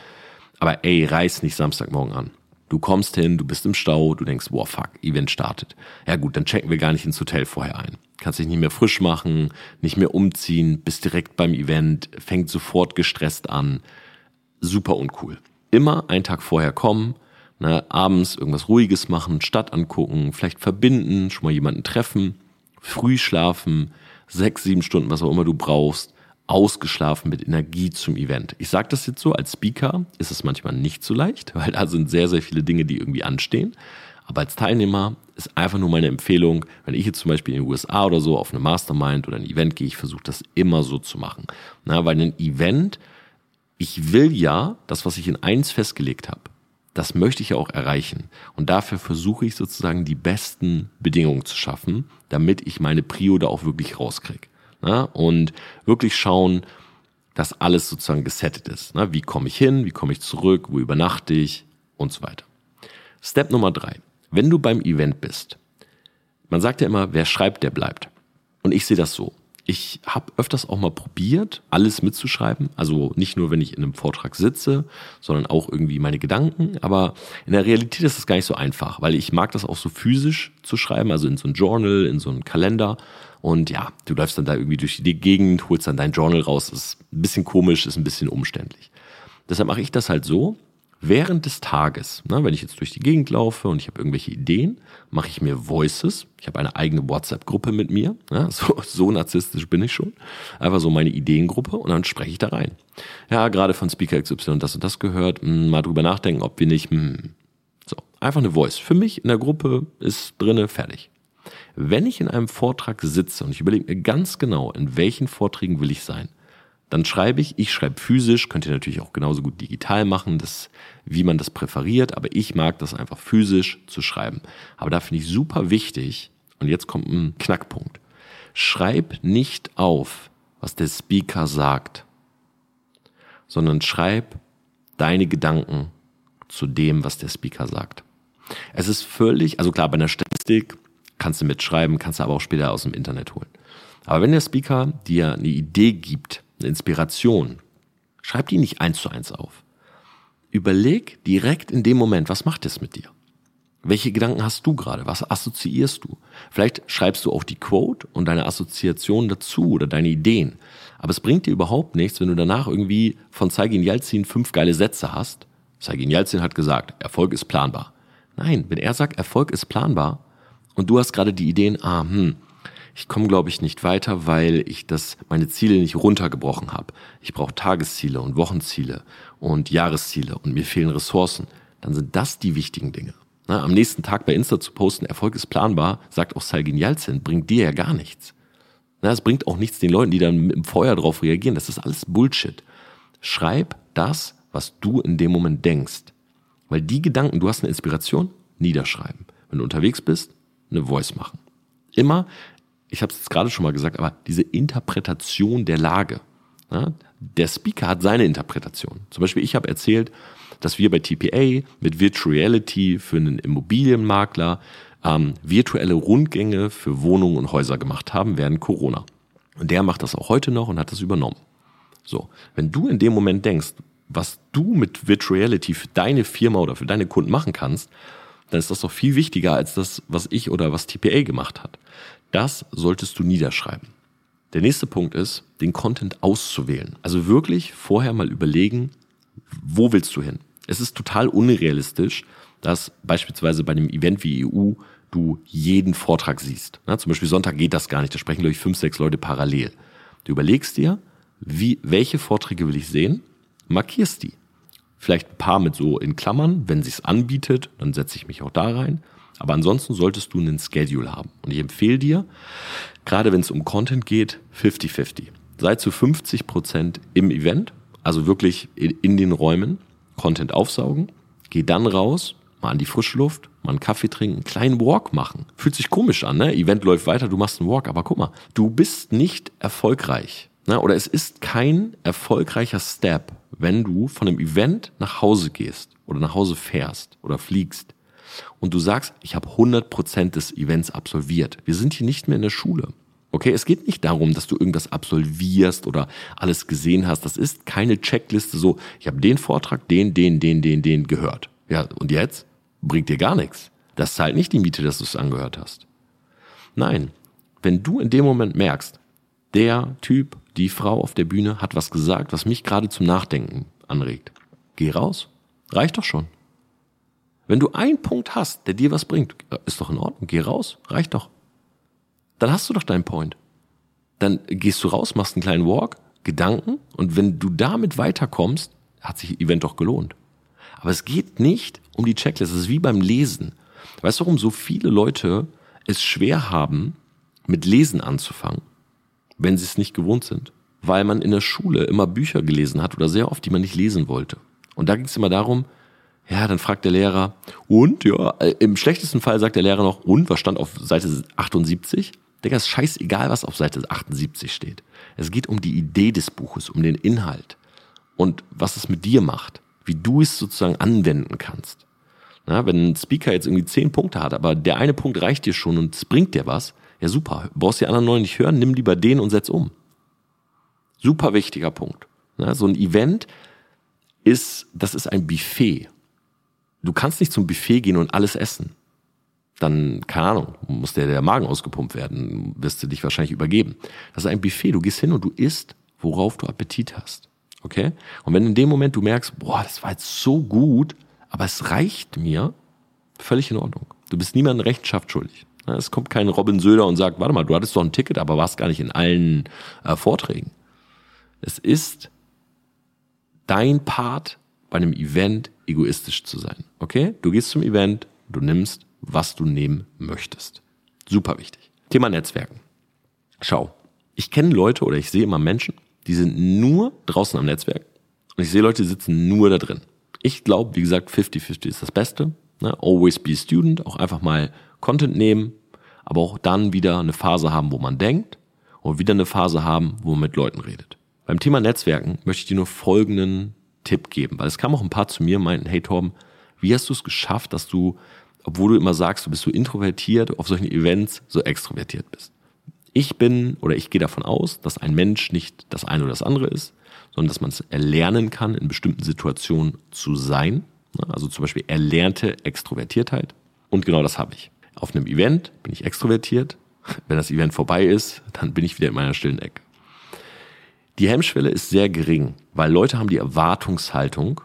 Aber ey, reiß nicht Samstagmorgen an. Du kommst hin, du bist im Stau, du denkst, wow, fuck, Event startet. Ja gut, dann checken wir gar nicht ins Hotel vorher ein. Kannst dich nicht mehr frisch machen, nicht mehr umziehen, bist direkt beim Event, fängt sofort gestresst an. Super uncool. Immer einen Tag vorher kommen, Ne, abends irgendwas Ruhiges machen, Stadt angucken, vielleicht verbinden, schon mal jemanden treffen, früh schlafen, sechs, sieben Stunden, was auch immer du brauchst, ausgeschlafen mit Energie zum Event. Ich sage das jetzt so, als Speaker ist es manchmal nicht so leicht, weil da sind sehr, sehr viele Dinge, die irgendwie anstehen. Aber als Teilnehmer ist einfach nur meine Empfehlung, wenn ich jetzt zum Beispiel in den USA oder so auf eine Mastermind oder ein Event gehe, ich versuche das immer so zu machen. Na, weil ein Event, ich will ja das, was ich in eins festgelegt habe, das möchte ich ja auch erreichen. Und dafür versuche ich sozusagen die besten Bedingungen zu schaffen, damit ich meine Prio da auch wirklich rauskriege. Ja, und wirklich schauen, dass alles sozusagen gesettet ist. Na, wie komme ich hin, wie komme ich zurück, wo übernachte ich und so weiter. Step Nummer drei. Wenn du beim Event bist, man sagt ja immer, wer schreibt, der bleibt. Und ich sehe das so. Ich habe öfters auch mal probiert, alles mitzuschreiben. Also nicht nur, wenn ich in einem Vortrag sitze, sondern auch irgendwie meine Gedanken. Aber in der Realität ist das gar nicht so einfach, weil ich mag das auch so physisch zu schreiben, also in so ein Journal, in so einen Kalender. Und ja, du läufst dann da irgendwie durch die Gegend, holst dann dein Journal raus. Das ist ein bisschen komisch, ist ein bisschen umständlich. Deshalb mache ich das halt so, während des Tages, ne, wenn ich jetzt durch die Gegend laufe und ich habe irgendwelche Ideen, mache ich mir Voices. Ich habe eine eigene WhatsApp-Gruppe mit mir. Ja, so, so narzisstisch bin ich schon. Einfach so meine Ideengruppe und dann spreche ich da rein. Ja, gerade von Speaker XY das und das gehört. Mh, hm, mal drüber nachdenken, ob wir nicht. Mh. Hm. So, einfach eine Voice. Für mich in der Gruppe ist drinne fertig. Wenn ich in einem Vortrag sitze und ich überlege mir ganz genau, in welchen Vorträgen will ich sein, dann schreibe ich, ich schreibe physisch, könnt ihr natürlich auch genauso gut digital machen, das, wie man das präferiert, aber ich mag das einfach physisch zu schreiben. Aber da finde ich super wichtig, und jetzt kommt ein Knackpunkt. Schreib nicht auf, was der Speaker sagt, sondern schreib deine Gedanken zu dem, was der Speaker sagt. Es ist völlig, also klar, bei einer Statistik kannst du mitschreiben, kannst du aber auch später aus dem Internet holen. Aber wenn der Speaker dir eine Idee gibt, eine Inspiration, schreib die nicht eins zu eins auf. Überleg direkt in dem Moment, was macht es mit dir? Welche Gedanken hast du gerade? Was assoziierst du? Vielleicht schreibst du auch die Quote und deine Assoziation dazu oder deine Ideen. Aber es bringt dir überhaupt nichts, wenn du danach irgendwie von Zeigin Yalzin fünf geile Sätze hast. Zeigin Yalzin hat gesagt, Erfolg ist planbar. Nein, wenn er sagt, Erfolg ist planbar und du hast gerade die Ideen, ah, hm, ich komme, glaube ich, nicht weiter, weil ich das, meine Ziele nicht runtergebrochen habe. Ich brauche Tagesziele und Wochenziele und Jahresziele und mir fehlen Ressourcen. Dann sind das die wichtigen Dinge. Na, am nächsten Tag bei Insta zu posten, Erfolg ist planbar, sagt auch Salgin Yalzin, bringt dir ja gar nichts. Es bringt auch nichts den Leuten, die dann dem Feuer drauf reagieren. Das ist alles Bullshit. Schreib das, was du in dem Moment denkst. Weil die Gedanken, du hast eine Inspiration, niederschreiben. Wenn du unterwegs bist, eine Voice machen. Immer ich habe es jetzt gerade schon mal gesagt, aber diese Interpretation der Lage. Ja, der Speaker hat seine Interpretation. Zum Beispiel, ich habe erzählt, dass wir bei TPA mit Virtual Reality für einen Immobilienmakler ähm, virtuelle Rundgänge für Wohnungen und Häuser gemacht haben während Corona. Und der macht das auch heute noch und hat das übernommen. So, wenn du in dem Moment denkst, was du mit Virtual Reality für deine Firma oder für deine Kunden machen kannst, dann ist das doch viel wichtiger als das, was ich oder was TPA gemacht hat. Das solltest du niederschreiben. Der nächste Punkt ist, den Content auszuwählen. Also wirklich vorher mal überlegen, wo willst du hin? Es ist total unrealistisch, dass beispielsweise bei einem Event wie EU du jeden Vortrag siehst. Na, zum Beispiel Sonntag geht das gar nicht, da sprechen, glaube ich, fünf, sechs Leute parallel. Du überlegst dir, wie, welche Vorträge will ich sehen, markierst die. Vielleicht ein paar mit so in Klammern, wenn sich's anbietet, dann setze ich mich auch da rein. Aber ansonsten solltest du einen Schedule haben. Und ich empfehle dir, gerade wenn es um Content geht, 50-50. Sei zu 50 Prozent im Event, also wirklich in, den Räumen, Content aufsaugen, geh dann raus, mal an die frische Luft, mal einen Kaffee trinken, einen kleinen Walk machen. Fühlt sich komisch an, ne? Event läuft weiter, du machst einen Walk, aber guck mal, du bist nicht erfolgreich. Ne? Oder es ist kein erfolgreicher Step, wenn du von einem Event nach Hause gehst oder nach Hause fährst oder fliegst und du sagst, ich habe 100% des Events absolviert. Wir sind hier nicht mehr in der Schule. Okay, es geht nicht darum, dass du irgendwas absolvierst oder alles gesehen hast. Das ist keine Checkliste so, ich habe den Vortrag, den, den, den, den, den gehört. Ja, und jetzt? Bringt dir gar nichts. Das zahlt nicht die Miete, dass du es angehört hast. Nein, wenn du in dem Moment merkst, der Typ, die Frau auf der Bühne hat was gesagt, was mich gerade zum Nachdenken anregt. Geh raus. Reicht doch schon. Wenn du einen Punkt hast, der dir was bringt, ist doch in Ordnung. Geh raus. Reicht doch. Dann hast du doch deinen Point. Dann gehst du raus, machst einen kleinen Walk, Gedanken und wenn du damit weiterkommst, hat sich Event doch gelohnt. Aber es geht nicht um die Checklist. Es ist wie beim Lesen. Weißt du, warum so viele Leute es schwer haben, mit Lesen anzufangen? wenn sie es nicht gewohnt sind. Weil man in der Schule immer Bücher gelesen hat oder sehr oft, die man nicht lesen wollte. Und da ging es immer darum, ja, dann fragt der Lehrer, und, ja, äh, im schlechtesten Fall sagt der Lehrer noch, und, was stand auf Seite 78? Digga, ist scheißegal, was auf Seite 78 steht. Es geht um die Idee des Buches, um den Inhalt und was es mit dir macht, wie du es sozusagen anwenden kannst. Na, wenn ein Speaker jetzt irgendwie zehn Punkte hat, aber der eine Punkt reicht dir schon und es bringt dir was, ja, super. Brauchst die anderen neun nicht hören, nimm lieber den und setz um. Super wichtiger Punkt. Ja, so ein Event ist, das ist ein Buffet. Du kannst nicht zum Buffet gehen und alles essen. Dann, keine Ahnung, muss der, der Magen ausgepumpt werden, wirst du dich wahrscheinlich übergeben. Das ist ein Buffet. Du gehst hin und du isst, worauf du Appetit hast. Okay? Und wenn in dem Moment du merkst, boah, das war jetzt so gut, aber es reicht mir, völlig in Ordnung. Du bist niemandem Rechenschaft schuldig. Es kommt kein Robin Söder und sagt, warte mal, du hattest doch ein Ticket, aber warst gar nicht in allen äh, Vorträgen. Es ist dein Part bei einem Event egoistisch zu sein. Okay? Du gehst zum Event, du nimmst, was du nehmen möchtest. Super wichtig. Thema Netzwerken. Schau, ich kenne Leute oder ich sehe immer Menschen, die sind nur draußen am Netzwerk und ich sehe Leute, die sitzen nur da drin. Ich glaube, wie gesagt, 50-50 ist das Beste. Ne? Always be a student, auch einfach mal Content nehmen, aber auch dann wieder eine Phase haben, wo man denkt und wieder eine Phase haben, wo man mit Leuten redet. Beim Thema Netzwerken möchte ich dir nur folgenden Tipp geben, weil es kam auch ein paar zu mir und meinten, hey Torben, wie hast du es geschafft, dass du, obwohl du immer sagst, du bist so introvertiert, auf solchen Events so extrovertiert bist? Ich bin oder ich gehe davon aus, dass ein Mensch nicht das eine oder das andere ist, sondern dass man es erlernen kann, in bestimmten Situationen zu sein. Also zum Beispiel erlernte Extrovertiertheit. Und genau das habe ich. Auf einem Event bin ich extrovertiert. Wenn das Event vorbei ist, dann bin ich wieder in meiner stillen Ecke. Die Hemmschwelle ist sehr gering, weil Leute haben die Erwartungshaltung,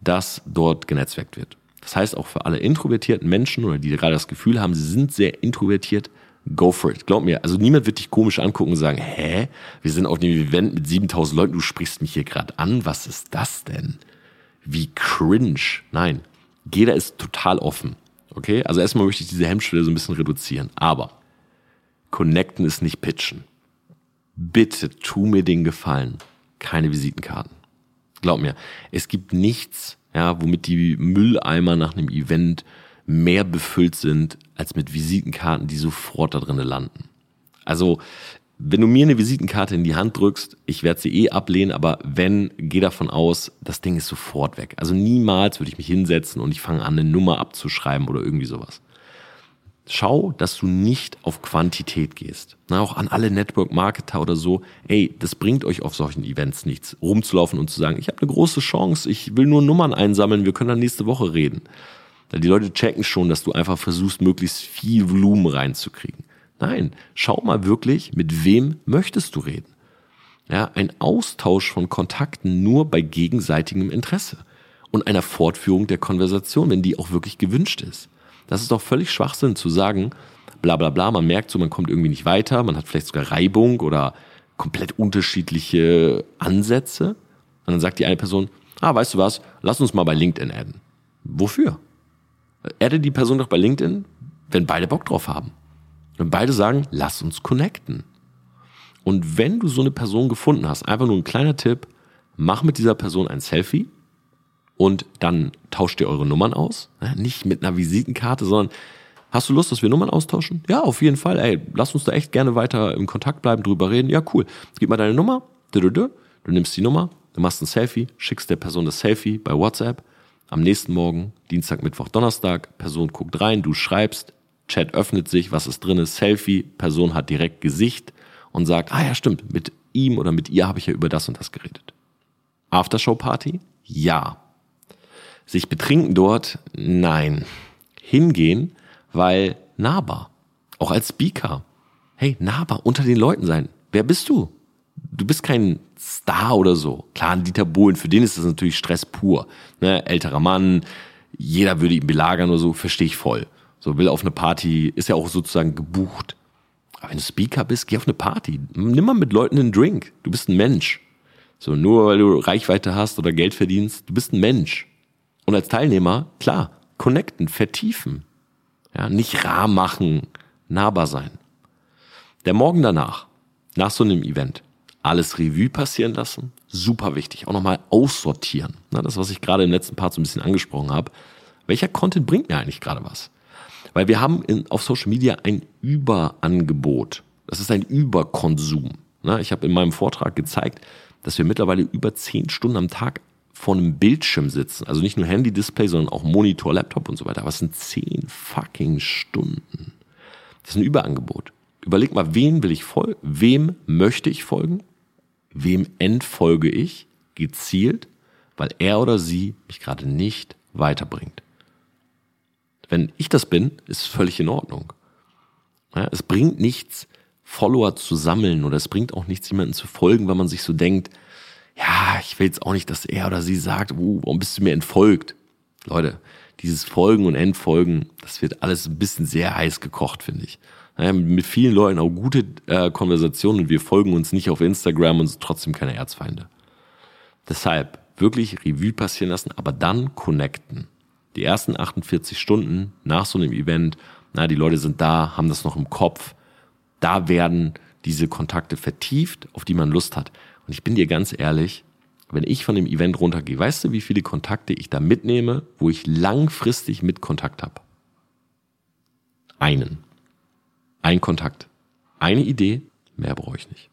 dass dort genetzwerkt wird. Das heißt auch für alle introvertierten Menschen oder die gerade das Gefühl haben, sie sind sehr introvertiert, go for it. Glaub mir, also niemand wird dich komisch angucken und sagen, hä, wir sind auf einem Event mit 7000 Leuten, du sprichst mich hier gerade an, was ist das denn? Wie cringe. Nein, jeder ist total offen. Okay? Also erstmal möchte ich diese Hemmschwelle so ein bisschen reduzieren. Aber connecten ist nicht pitchen. Bitte tu mir den Gefallen. Keine Visitenkarten. Glaub mir, es gibt nichts, ja, womit die Mülleimer nach einem Event mehr befüllt sind, als mit Visitenkarten, die sofort da drinnen landen. Also wenn du mir eine Visitenkarte in die Hand drückst, ich werde sie eh ablehnen, aber wenn, geh davon aus, das Ding ist sofort weg. Also niemals würde ich mich hinsetzen und ich fange an, eine Nummer abzuschreiben oder irgendwie sowas. Schau, dass du nicht auf Quantität gehst. Na, auch an alle Network-Marketer oder so, ey, das bringt euch auf solchen Events nichts, rumzulaufen und zu sagen, ich habe eine große Chance, ich will nur Nummern einsammeln, wir können dann nächste Woche reden. Die Leute checken schon, dass du einfach versuchst, möglichst viel Volumen reinzukriegen. Nein, schau mal wirklich, mit wem möchtest du reden. Ja, ein Austausch von Kontakten nur bei gegenseitigem Interesse und einer Fortführung der Konversation, wenn die auch wirklich gewünscht ist. Das ist doch völlig Schwachsinn zu sagen, bla bla bla, man merkt so, man kommt irgendwie nicht weiter, man hat vielleicht sogar Reibung oder komplett unterschiedliche Ansätze. Und dann sagt die eine Person, ah, weißt du was, lass uns mal bei LinkedIn adden. Wofür? Adde die Person doch bei LinkedIn, wenn beide Bock drauf haben. Wenn beide sagen, lass uns connecten. Und wenn du so eine Person gefunden hast, einfach nur ein kleiner Tipp, mach mit dieser Person ein Selfie und dann tauscht ihr eure Nummern aus. Nicht mit einer Visitenkarte, sondern hast du Lust, dass wir Nummern austauschen? Ja, auf jeden Fall. Ey, lass uns da echt gerne weiter im Kontakt bleiben, drüber reden. Ja, cool. Gib mal deine Nummer. Du nimmst die Nummer, du machst ein Selfie, schickst der Person das Selfie bei WhatsApp. Am nächsten Morgen, Dienstag, Mittwoch, Donnerstag, Person guckt rein, du schreibst, Chat öffnet sich, was ist drin ist, Selfie, Person hat direkt Gesicht und sagt, ah ja, stimmt, mit ihm oder mit ihr habe ich ja über das und das geredet. Aftershow-Party? Ja. Sich betrinken dort? Nein. Hingehen, weil nahbar. Auch als Speaker. Hey, nahbar, unter den Leuten sein. Wer bist du? Du bist kein Star oder so. Klar, Dieter Bohlen, für den ist das natürlich Stress pur. Ne? Älterer Mann, jeder würde ihn belagern oder so, verstehe ich voll. So will auf eine Party, ist ja auch sozusagen gebucht. Aber wenn du Speaker bist, geh auf eine Party. Nimm mal mit Leuten einen Drink. Du bist ein Mensch. So, nur weil du Reichweite hast oder Geld verdienst, du bist ein Mensch. Und als Teilnehmer, klar, connecten, vertiefen. Ja, nicht rar machen, nahbar sein. Der Morgen danach, nach so einem Event, alles Revue passieren lassen, super wichtig. Auch nochmal aussortieren. Na, das, was ich gerade im letzten Part so ein bisschen angesprochen habe. Welcher Content bringt mir eigentlich gerade was? Weil wir haben in, auf Social Media ein Überangebot. Das ist ein Überkonsum. Na, ich habe in meinem Vortrag gezeigt, dass wir mittlerweile über zehn Stunden am Tag vor einem Bildschirm sitzen. Also nicht nur Handy-Display, sondern auch Monitor, Laptop und so weiter. Was sind zehn fucking Stunden? Das ist ein Überangebot. Überleg mal, wen will ich folgen? Wem möchte ich folgen? Wem entfolge ich gezielt, weil er oder sie mich gerade nicht weiterbringt? Wenn ich das bin, ist völlig in Ordnung. Ja, es bringt nichts, Follower zu sammeln oder es bringt auch nichts, jemanden zu folgen, wenn man sich so denkt, ja, ich will jetzt auch nicht, dass er oder sie sagt, uh, warum bist du mir entfolgt? Leute, dieses Folgen und Entfolgen, das wird alles ein bisschen sehr heiß gekocht, finde ich. Naja, mit vielen Leuten auch gute äh, Konversationen und wir folgen uns nicht auf Instagram und sind trotzdem keine Erzfeinde. Deshalb wirklich Revue passieren lassen, aber dann connecten. Die ersten 48 Stunden nach so einem Event, na, die Leute sind da, haben das noch im Kopf. Da werden diese Kontakte vertieft, auf die man Lust hat. Und ich bin dir ganz ehrlich, wenn ich von dem Event runtergehe, weißt du, wie viele Kontakte ich da mitnehme, wo ich langfristig mit Kontakt habe? Einen. Ein Kontakt. Eine Idee, mehr brauche ich nicht.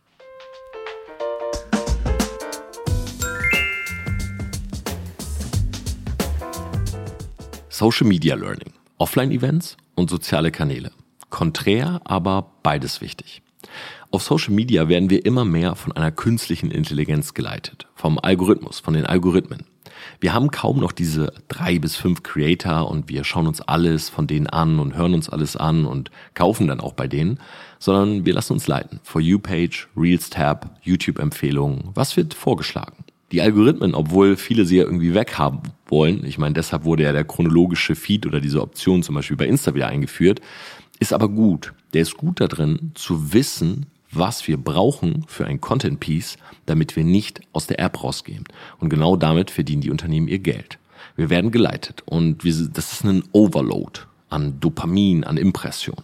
Social Media Learning, Offline-Events und soziale Kanäle. Konträr, aber beides wichtig. Auf Social Media werden wir immer mehr von einer künstlichen Intelligenz geleitet, vom Algorithmus, von den Algorithmen. Wir haben kaum noch diese drei bis fünf Creator und wir schauen uns alles von denen an und hören uns alles an und kaufen dann auch bei denen, sondern wir lassen uns leiten. For You Page, Reels Tab, YouTube Empfehlungen. Was wird vorgeschlagen? Die Algorithmen, obwohl viele sie ja irgendwie weghaben wollen, ich meine, deshalb wurde ja der chronologische Feed oder diese Option zum Beispiel bei Insta wieder eingeführt, ist aber gut. Der ist gut da drin, zu wissen, was wir brauchen für ein Content Piece, damit wir nicht aus der App rausgehen. Und genau damit verdienen die Unternehmen ihr Geld. Wir werden geleitet und wir, das ist ein Overload an Dopamin, an Impression.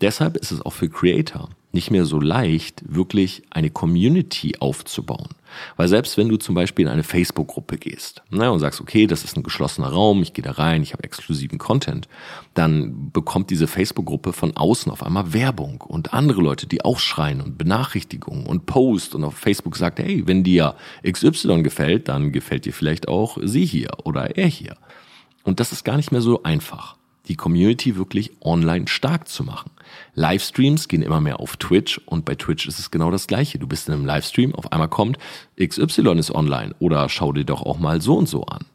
Deshalb ist es auch für Creator nicht mehr so leicht, wirklich eine Community aufzubauen. Weil selbst wenn du zum Beispiel in eine Facebook-Gruppe gehst ne, und sagst, okay, das ist ein geschlossener Raum, ich gehe da rein, ich habe exklusiven Content, dann bekommt diese Facebook-Gruppe von außen auf einmal Werbung und andere Leute, die auch schreien und Benachrichtigungen und Post und auf Facebook sagt, hey, wenn dir XY gefällt, dann gefällt dir vielleicht auch sie hier oder er hier. Und das ist gar nicht mehr so einfach. die Community wirklich online stark zu machen. Livestreams gehen immer mehr auf Twitch und bei Twitch ist es genau das gleiche. Du bist in einem Livestream, auf einmal kommt XY ist online oder schau dir doch auch mal so und so an.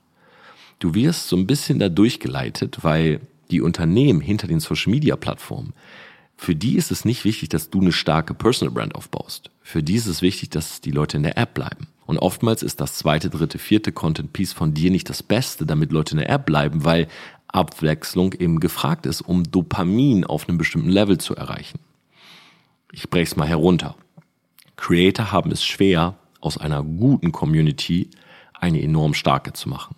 Du wirst so ein bisschen da durchgeleitet, weil die Unternehmen hinter den Social Media Plattformen, für die ist es nicht wichtig, dass du eine starke Personal Brand aufbaust. Für die ist es wichtig, dass die Leute in der App bleiben. Und oftmals ist das zweite, dritte, vierte Content Piece von dir nicht das Beste, damit Leute in der App bleiben, weil Abwechslung eben gefragt ist, um Dopamin auf einem bestimmten Level zu erreichen. Ich breche es mal herunter. Creator haben es schwer, aus einer guten Community eine enorm starke zu machen.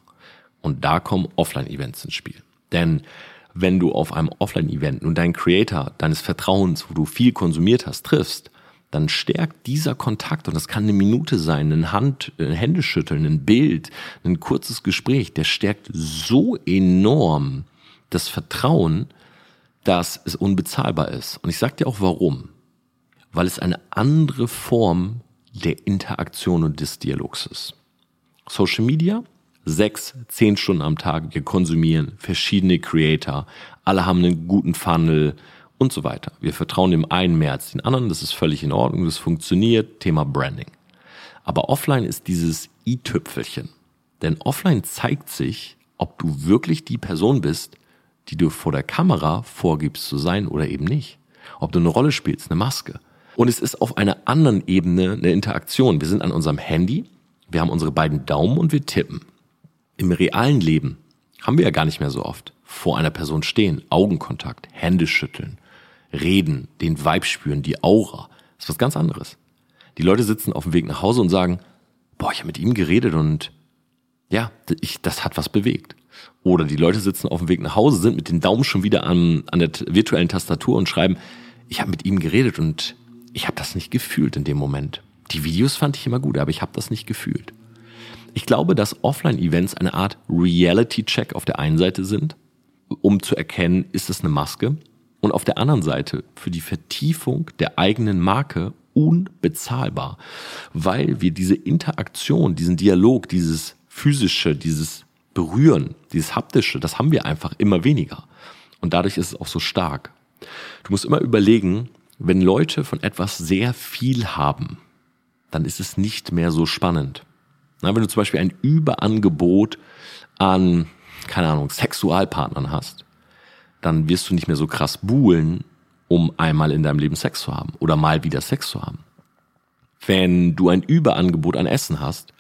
Und da kommen Offline-Events ins Spiel. Denn wenn du auf einem Offline-Event nun deinen Creator deines Vertrauens, wo du viel konsumiert hast, triffst, dann stärkt dieser Kontakt, und das kann eine Minute sein, ein Hand, ein Händeschütteln, ein Bild, ein kurzes Gespräch, der stärkt so enorm das Vertrauen, dass es unbezahlbar ist. Und ich sage dir auch warum. Weil es eine andere Form der Interaktion und des Dialogs ist. Social Media, sechs, zehn Stunden am Tag, wir konsumieren verschiedene Creator, alle haben einen guten Funnel, und so weiter. Wir vertrauen dem einen mehr als den anderen, das ist völlig in Ordnung, das funktioniert, Thema Branding. Aber offline ist dieses i-Tüpfelchen. Denn offline zeigt sich, ob du wirklich die Person bist, die du vor der Kamera vorgibst zu sein oder eben nicht. Ob du eine Rolle spielst, eine Maske. Und es ist auf einer anderen Ebene eine Interaktion. Wir sind an unserem Handy, wir haben unsere beiden Daumen und wir tippen. Im realen Leben haben wir ja gar nicht mehr so oft vor einer Person stehen, Augenkontakt, Hände schütteln, reden, den Vibe spüren, die Aura. Das ist was ganz anderes. Die Leute sitzen auf dem Weg nach Hause und sagen, boah, ich habe mit ihm geredet und ja, ich, das hat was bewegt. Oder die Leute sitzen auf dem Weg nach Hause, sind mit den Daumen schon wieder an, an der virtuellen Tastatur und schreiben, ich habe mit ihm geredet und ich habe das nicht gefühlt in dem Moment. Die Videos fand ich immer gut, aber ich habe das nicht gefühlt. Ich glaube, dass Offline-Events eine Art Reality-Check auf der einen Seite sind, um zu erkennen, ist es eine Maske und auf der anderen Seite für die Vertiefung der eigenen Marke unbezahlbar, weil wir diese Interaktion, diesen Dialog, dieses physische, dieses Berühren, dieses haptische, das haben wir einfach immer weniger. Und dadurch ist es auch so stark. Du musst immer überlegen, wenn Leute von etwas sehr viel haben, dann ist es nicht mehr so spannend. Na, wenn du zum Beispiel ein Überangebot an, keine Ahnung, Sexualpartnern hast, dann wirst du nicht mehr so krass buhlen, um einmal in deinem Leben Sex zu haben oder mal wieder Sex zu haben. Wenn du ein Überangebot an Essen hast,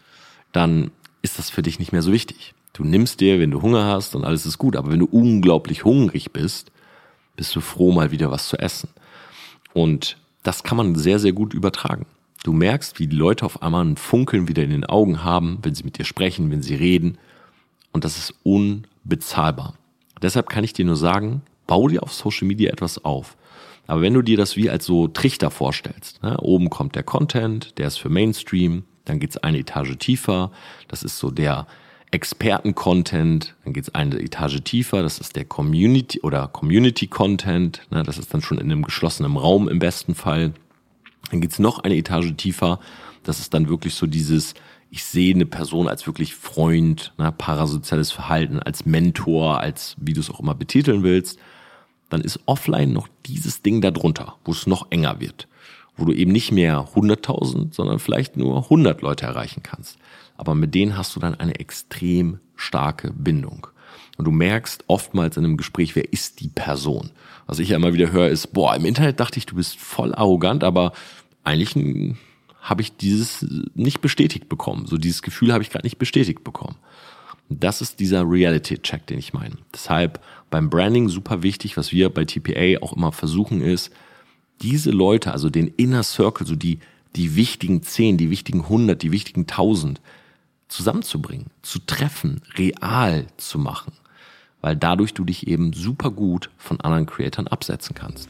dann ist das für dich nicht mehr so wichtig. Du nimmst dir, wenn du Hunger hast und alles ist gut, aber wenn du unglaublich hungrig bist, bist du froh, mal wieder was zu essen. Und das kann man sehr, sehr gut übertragen. Du merkst, wie die Leute auf einmal ein Funkeln wieder in den Augen haben, wenn sie mit dir sprechen, wenn sie reden. Und das ist unbezahlbar. Deshalb kann ich dir nur sagen, bau dir auf Social Media etwas auf. Aber wenn du dir das wie als so Trichter vorstellst, ne, oben kommt der Content, der ist für Mainstream, dann geht's eine Etage tiefer, das ist so der Experten-Content, dann geht's eine Etage tiefer, das ist der Community oder Community-Content, ne, das ist dann schon in einem geschlossenen Raum im besten Fall. Dann geht's noch eine Etage tiefer, das ist dann wirklich so dieses ich sehe eine Person als wirklich Freund, ne, parasoziales Verhalten, als Mentor, als wie du es auch immer betiteln willst, dann ist offline noch dieses Ding darunter, wo es noch enger wird, wo du eben nicht mehr 100.000, sondern vielleicht nur 100 Leute erreichen kannst. Aber mit denen hast du dann eine extrem starke Bindung. Und du merkst oftmals in einem Gespräch, wer ist die Person. Was ich ja immer wieder höre, ist, boah, im Internet dachte ich, du bist voll arrogant, aber eigentlich ein habe ich dieses nicht bestätigt bekommen. So dieses Gefühl habe ich gerade nicht bestätigt bekommen. Das ist dieser Reality-Check, den ich meine. Deshalb beim Branding super wichtig, was wir bei TPA auch immer versuchen ist, diese Leute, also den Inner Circle, so die, die wichtigen zehn, die wichtigen hundert, die wichtigen tausend zusammenzubringen, zu treffen, real zu machen. Weil dadurch du dich eben super gut von anderen Creatoren absetzen kannst.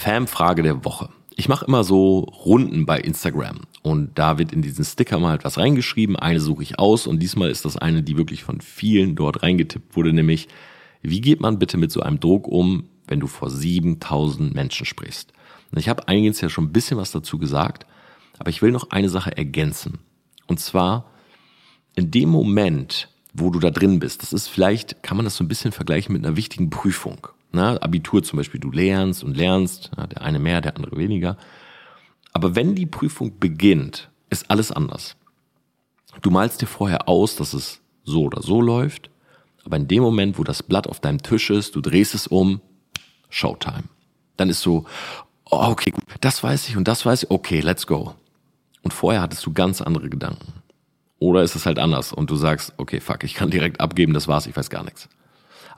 Fanfrage der Woche. Ich mache immer so Runden bei Instagram und da wird in diesen Sticker mal etwas reingeschrieben. Eine suche ich aus und diesmal ist das eine, die wirklich von vielen dort reingetippt wurde, nämlich wie geht man bitte mit so einem Druck um, wenn du vor 7000 Menschen sprichst? Und ich habe einiges ja schon ein bisschen was dazu gesagt, aber ich will noch eine Sache ergänzen. Und zwar in dem Moment, wo du da drin bist, das ist vielleicht, kann man das so ein bisschen vergleichen mit einer wichtigen Prüfung. Na, Abitur zum Beispiel, du lernst und lernst, ja, der eine mehr, der andere weniger. Aber wenn die Prüfung beginnt, ist alles anders. Du malst dir vorher aus, dass es so oder so läuft, aber in dem Moment, wo das Blatt auf deinem Tisch ist, du drehst es um, Showtime. Dann ist so, oh, okay, gut, das weiß ich und das weiß ich, okay, let's go. Und vorher hattest du ganz andere Gedanken. Oder ist es halt anders und du sagst, okay, fuck, ich kann direkt abgeben, das war's, ich weiß gar nichts.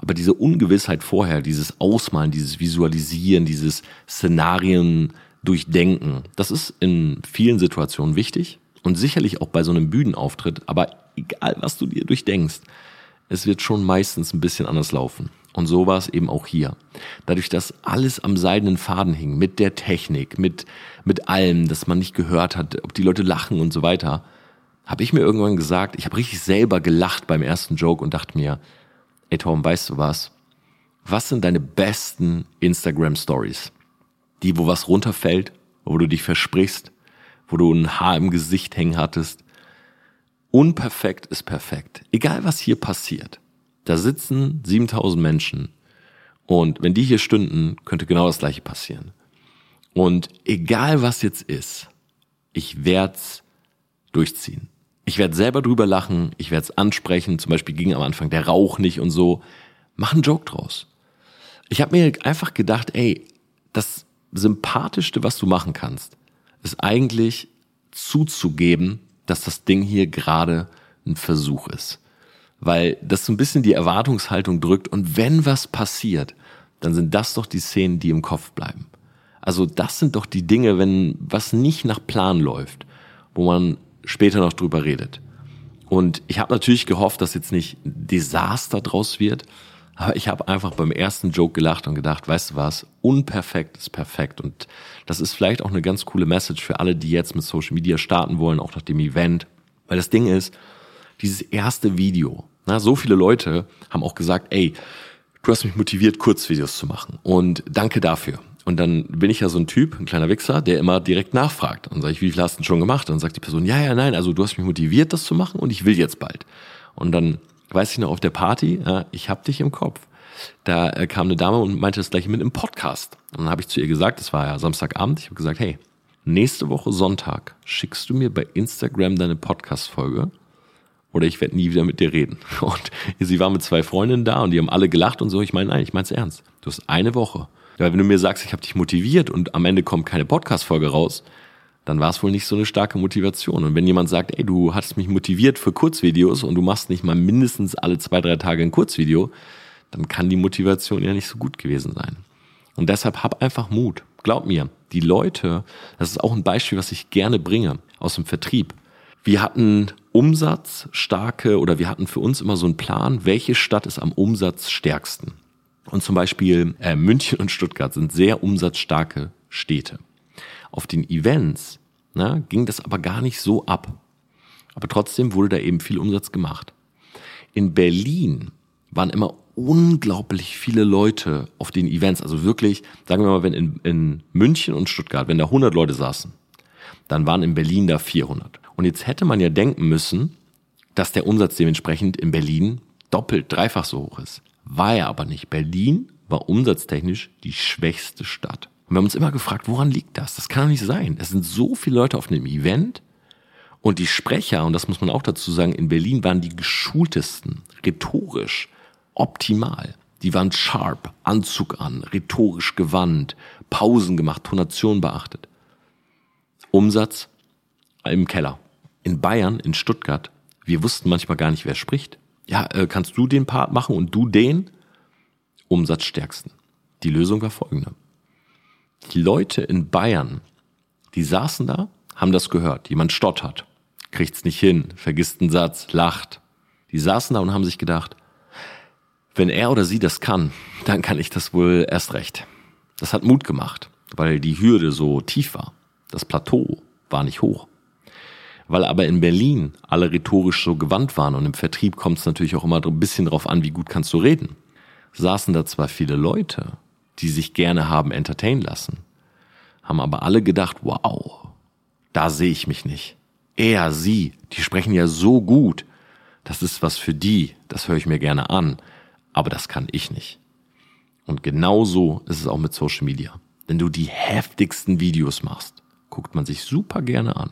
Aber diese Ungewissheit vorher, dieses Ausmalen, dieses Visualisieren, dieses Szenarien durchdenken, das ist in vielen Situationen wichtig und sicherlich auch bei so einem Bühnenauftritt, aber egal was du dir durchdenkst, es wird schon meistens ein bisschen anders laufen. Und so war es eben auch hier. Dadurch, dass alles am seidenen Faden hing, mit der Technik, mit, mit allem, dass man nicht gehört hat, ob die Leute lachen und so weiter, habe ich mir irgendwann gesagt, ich habe richtig selber gelacht beim ersten Joke und dachte mir, ey Tom, weißt du was? Was sind deine besten Instagram Stories? Die, wo was runterfällt, wo du dich versprichst, wo du ein Haar im Gesicht hängen hattest. Unperfekt ist perfekt. Egal was hier passiert. Da sitzen 7000 Menschen und wenn die hier stünden, könnte genau das gleiche passieren. Und egal was jetzt ist, ich werd's durchziehen. Ich werde selber drüber lachen, ich werde es ansprechen, zum Beispiel ging am Anfang der Rauch nicht und so. Mach einen Joke draus. Ich habe mir einfach gedacht, ey, das Sympathischste, was du machen kannst, ist eigentlich zuzugeben, dass das Ding hier gerade ein Versuch ist weil das so ein bisschen die Erwartungshaltung drückt und wenn was passiert, dann sind das doch die Szenen, die im Kopf bleiben. Also das sind doch die Dinge, wenn was nicht nach Plan läuft, wo man später noch drüber redet. Und ich habe natürlich gehofft, dass jetzt nicht ein Desaster draus wird, aber ich habe einfach beim ersten Joke gelacht und gedacht, weißt du was, unperfekt ist perfekt. Und das ist vielleicht auch eine ganz coole Message für alle, die jetzt mit Social Media starten wollen, auch nach dem Event. Weil das Ding ist, dieses erste Video, na, so viele Leute haben auch gesagt, ey, du hast mich motiviert, Kurzvideos zu machen und danke dafür. Und dann bin ich ja so ein Typ, ein kleiner Wichser, der immer direkt nachfragt. Und sage ich, wie viel hast du denn schon gemacht? Und dann sagt die Person, ja, ja, nein, also du hast mich motiviert, das zu machen und ich will jetzt bald. Und dann weiß ich noch auf der Party, äh, ich hab dich im Kopf. Da äh, kam eine Dame und meinte das gleiche mit im Podcast. Und dann habe ich zu ihr gesagt, das war ja Samstagabend, ich habe gesagt, hey, nächste Woche Sonntag schickst du mir bei Instagram deine Podcast-Folge oder ich werde nie wieder mit dir reden. Und sie war mit zwei Freundinnen da und die haben alle gelacht und so. Ich meine, nein, ich meine es ernst. Du hast eine Woche. Ja, wenn du mir sagst, ich habe dich motiviert und am Ende kommt keine Podcast-Folge raus, dann war es wohl nicht so eine starke Motivation. Und wenn jemand sagt, ey, du hast mich motiviert für Kurzvideos und du machst nicht mal mindestens alle zwei, drei Tage ein Kurzvideo, dann kann die Motivation ja nicht so gut gewesen sein. Und deshalb hab einfach Mut. Glaub mir, die Leute, das ist auch ein Beispiel, was ich gerne bringe aus dem Vertrieb. Wir hatten umsatzstarke oder wir hatten für uns immer so einen Plan, welche Stadt ist am umsatzstärksten. Und zum Beispiel äh, München und Stuttgart sind sehr umsatzstarke Städte. Auf den Events na, ging das aber gar nicht so ab. Aber trotzdem wurde da eben viel Umsatz gemacht. In Berlin waren immer unglaublich viele Leute auf den Events. Also wirklich, sagen wir mal, wenn in, in München und Stuttgart, wenn da 100 Leute saßen, dann waren in Berlin da 400. Und jetzt hätte man ja denken müssen, dass der Umsatz dementsprechend in Berlin doppelt, dreifach so hoch ist. War er aber nicht. Berlin war umsatztechnisch die schwächste Stadt. Und wir haben uns immer gefragt, woran liegt das? Das kann doch nicht sein. Es sind so viele Leute auf einem Event und die Sprecher, und das muss man auch dazu sagen, in Berlin waren die geschultesten, rhetorisch, optimal. Die waren sharp, Anzug an, rhetorisch gewandt, Pausen gemacht, Tonation beachtet. Umsatz im Keller. In Bayern, in Stuttgart, wir wussten manchmal gar nicht, wer spricht. Ja, äh, kannst du den Part machen und du den? Umsatzstärksten. Die Lösung war folgende. Die Leute in Bayern, die saßen da, haben das gehört. Jemand stottert, kriegt's nicht hin, vergisst einen Satz, lacht. Die saßen da und haben sich gedacht, wenn er oder sie das kann, dann kann ich das wohl erst recht. Das hat Mut gemacht, weil die Hürde so tief war. Das Plateau war nicht hoch. Weil aber in Berlin alle rhetorisch so gewandt waren und im Vertrieb kommt es natürlich auch immer ein bisschen drauf an, wie gut kannst du reden, saßen da zwar viele Leute, die sich gerne haben entertain lassen, haben aber alle gedacht, wow, da sehe ich mich nicht. er, sie, die sprechen ja so gut. Das ist was für die, das höre ich mir gerne an, aber das kann ich nicht. Und genauso ist es auch mit Social Media. Wenn du die heftigsten Videos machst, guckt man sich super gerne an.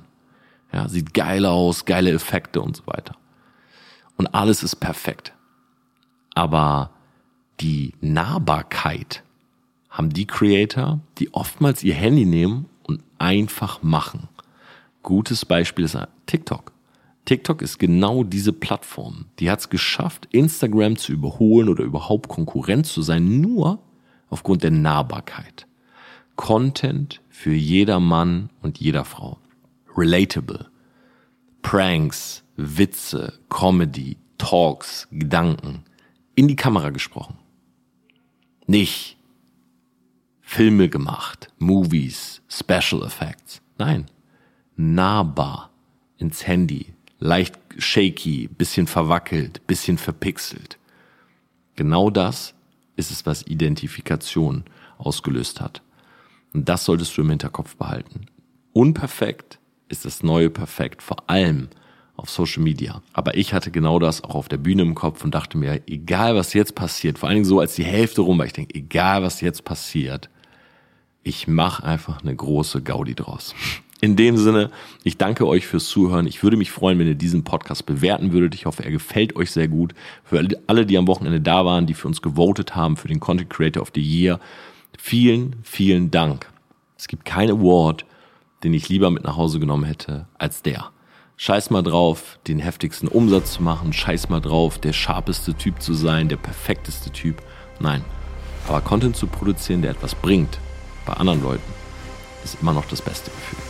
Ja, sieht geil aus, geile Effekte und so weiter. Und alles ist perfekt. Aber die Nahbarkeit haben die Creator, die oftmals ihr Handy nehmen und einfach machen. Gutes Beispiel ist TikTok. TikTok ist genau diese Plattform. Die hat es geschafft, Instagram zu überholen oder überhaupt Konkurrent zu sein, nur aufgrund der Nahbarkeit. Content für jeder Mann und jeder Frau. Relatable. Pranks, Witze, Comedy, Talks, Gedanken. In die Kamera gesprochen. Nicht Filme gemacht, Movies, Special Effects. Nein, nahbar ins Handy, leicht shaky, bisschen verwackelt, bisschen verpixelt. Genau das ist es, was Identifikation ausgelöst hat. Und das solltest du im Hinterkopf behalten. Unperfekt ist das neue Perfekt, vor allem auf Social Media. Aber ich hatte genau das auch auf der Bühne im Kopf und dachte mir, egal was jetzt passiert, vor allen Dingen so als die Hälfte rum, weil ich denke, egal was jetzt passiert, ich mache einfach eine große Gaudi draus. In dem Sinne, ich danke euch fürs Zuhören. Ich würde mich freuen, wenn ihr diesen Podcast bewerten würdet. Ich hoffe, er gefällt euch sehr gut. Für alle, die am Wochenende da waren, die für uns gewotet haben, für den Content Creator of the Year, vielen, vielen Dank. Es gibt keinen Award, den ich lieber mit nach Hause genommen hätte, als der. Scheiß mal drauf, den heftigsten Umsatz zu machen. Scheiß mal drauf, der sharpeste Typ zu sein, der perfekteste Typ. Nein. Aber Content zu produzieren, der etwas bringt, bei anderen Leuten, ist immer noch das beste Gefühl.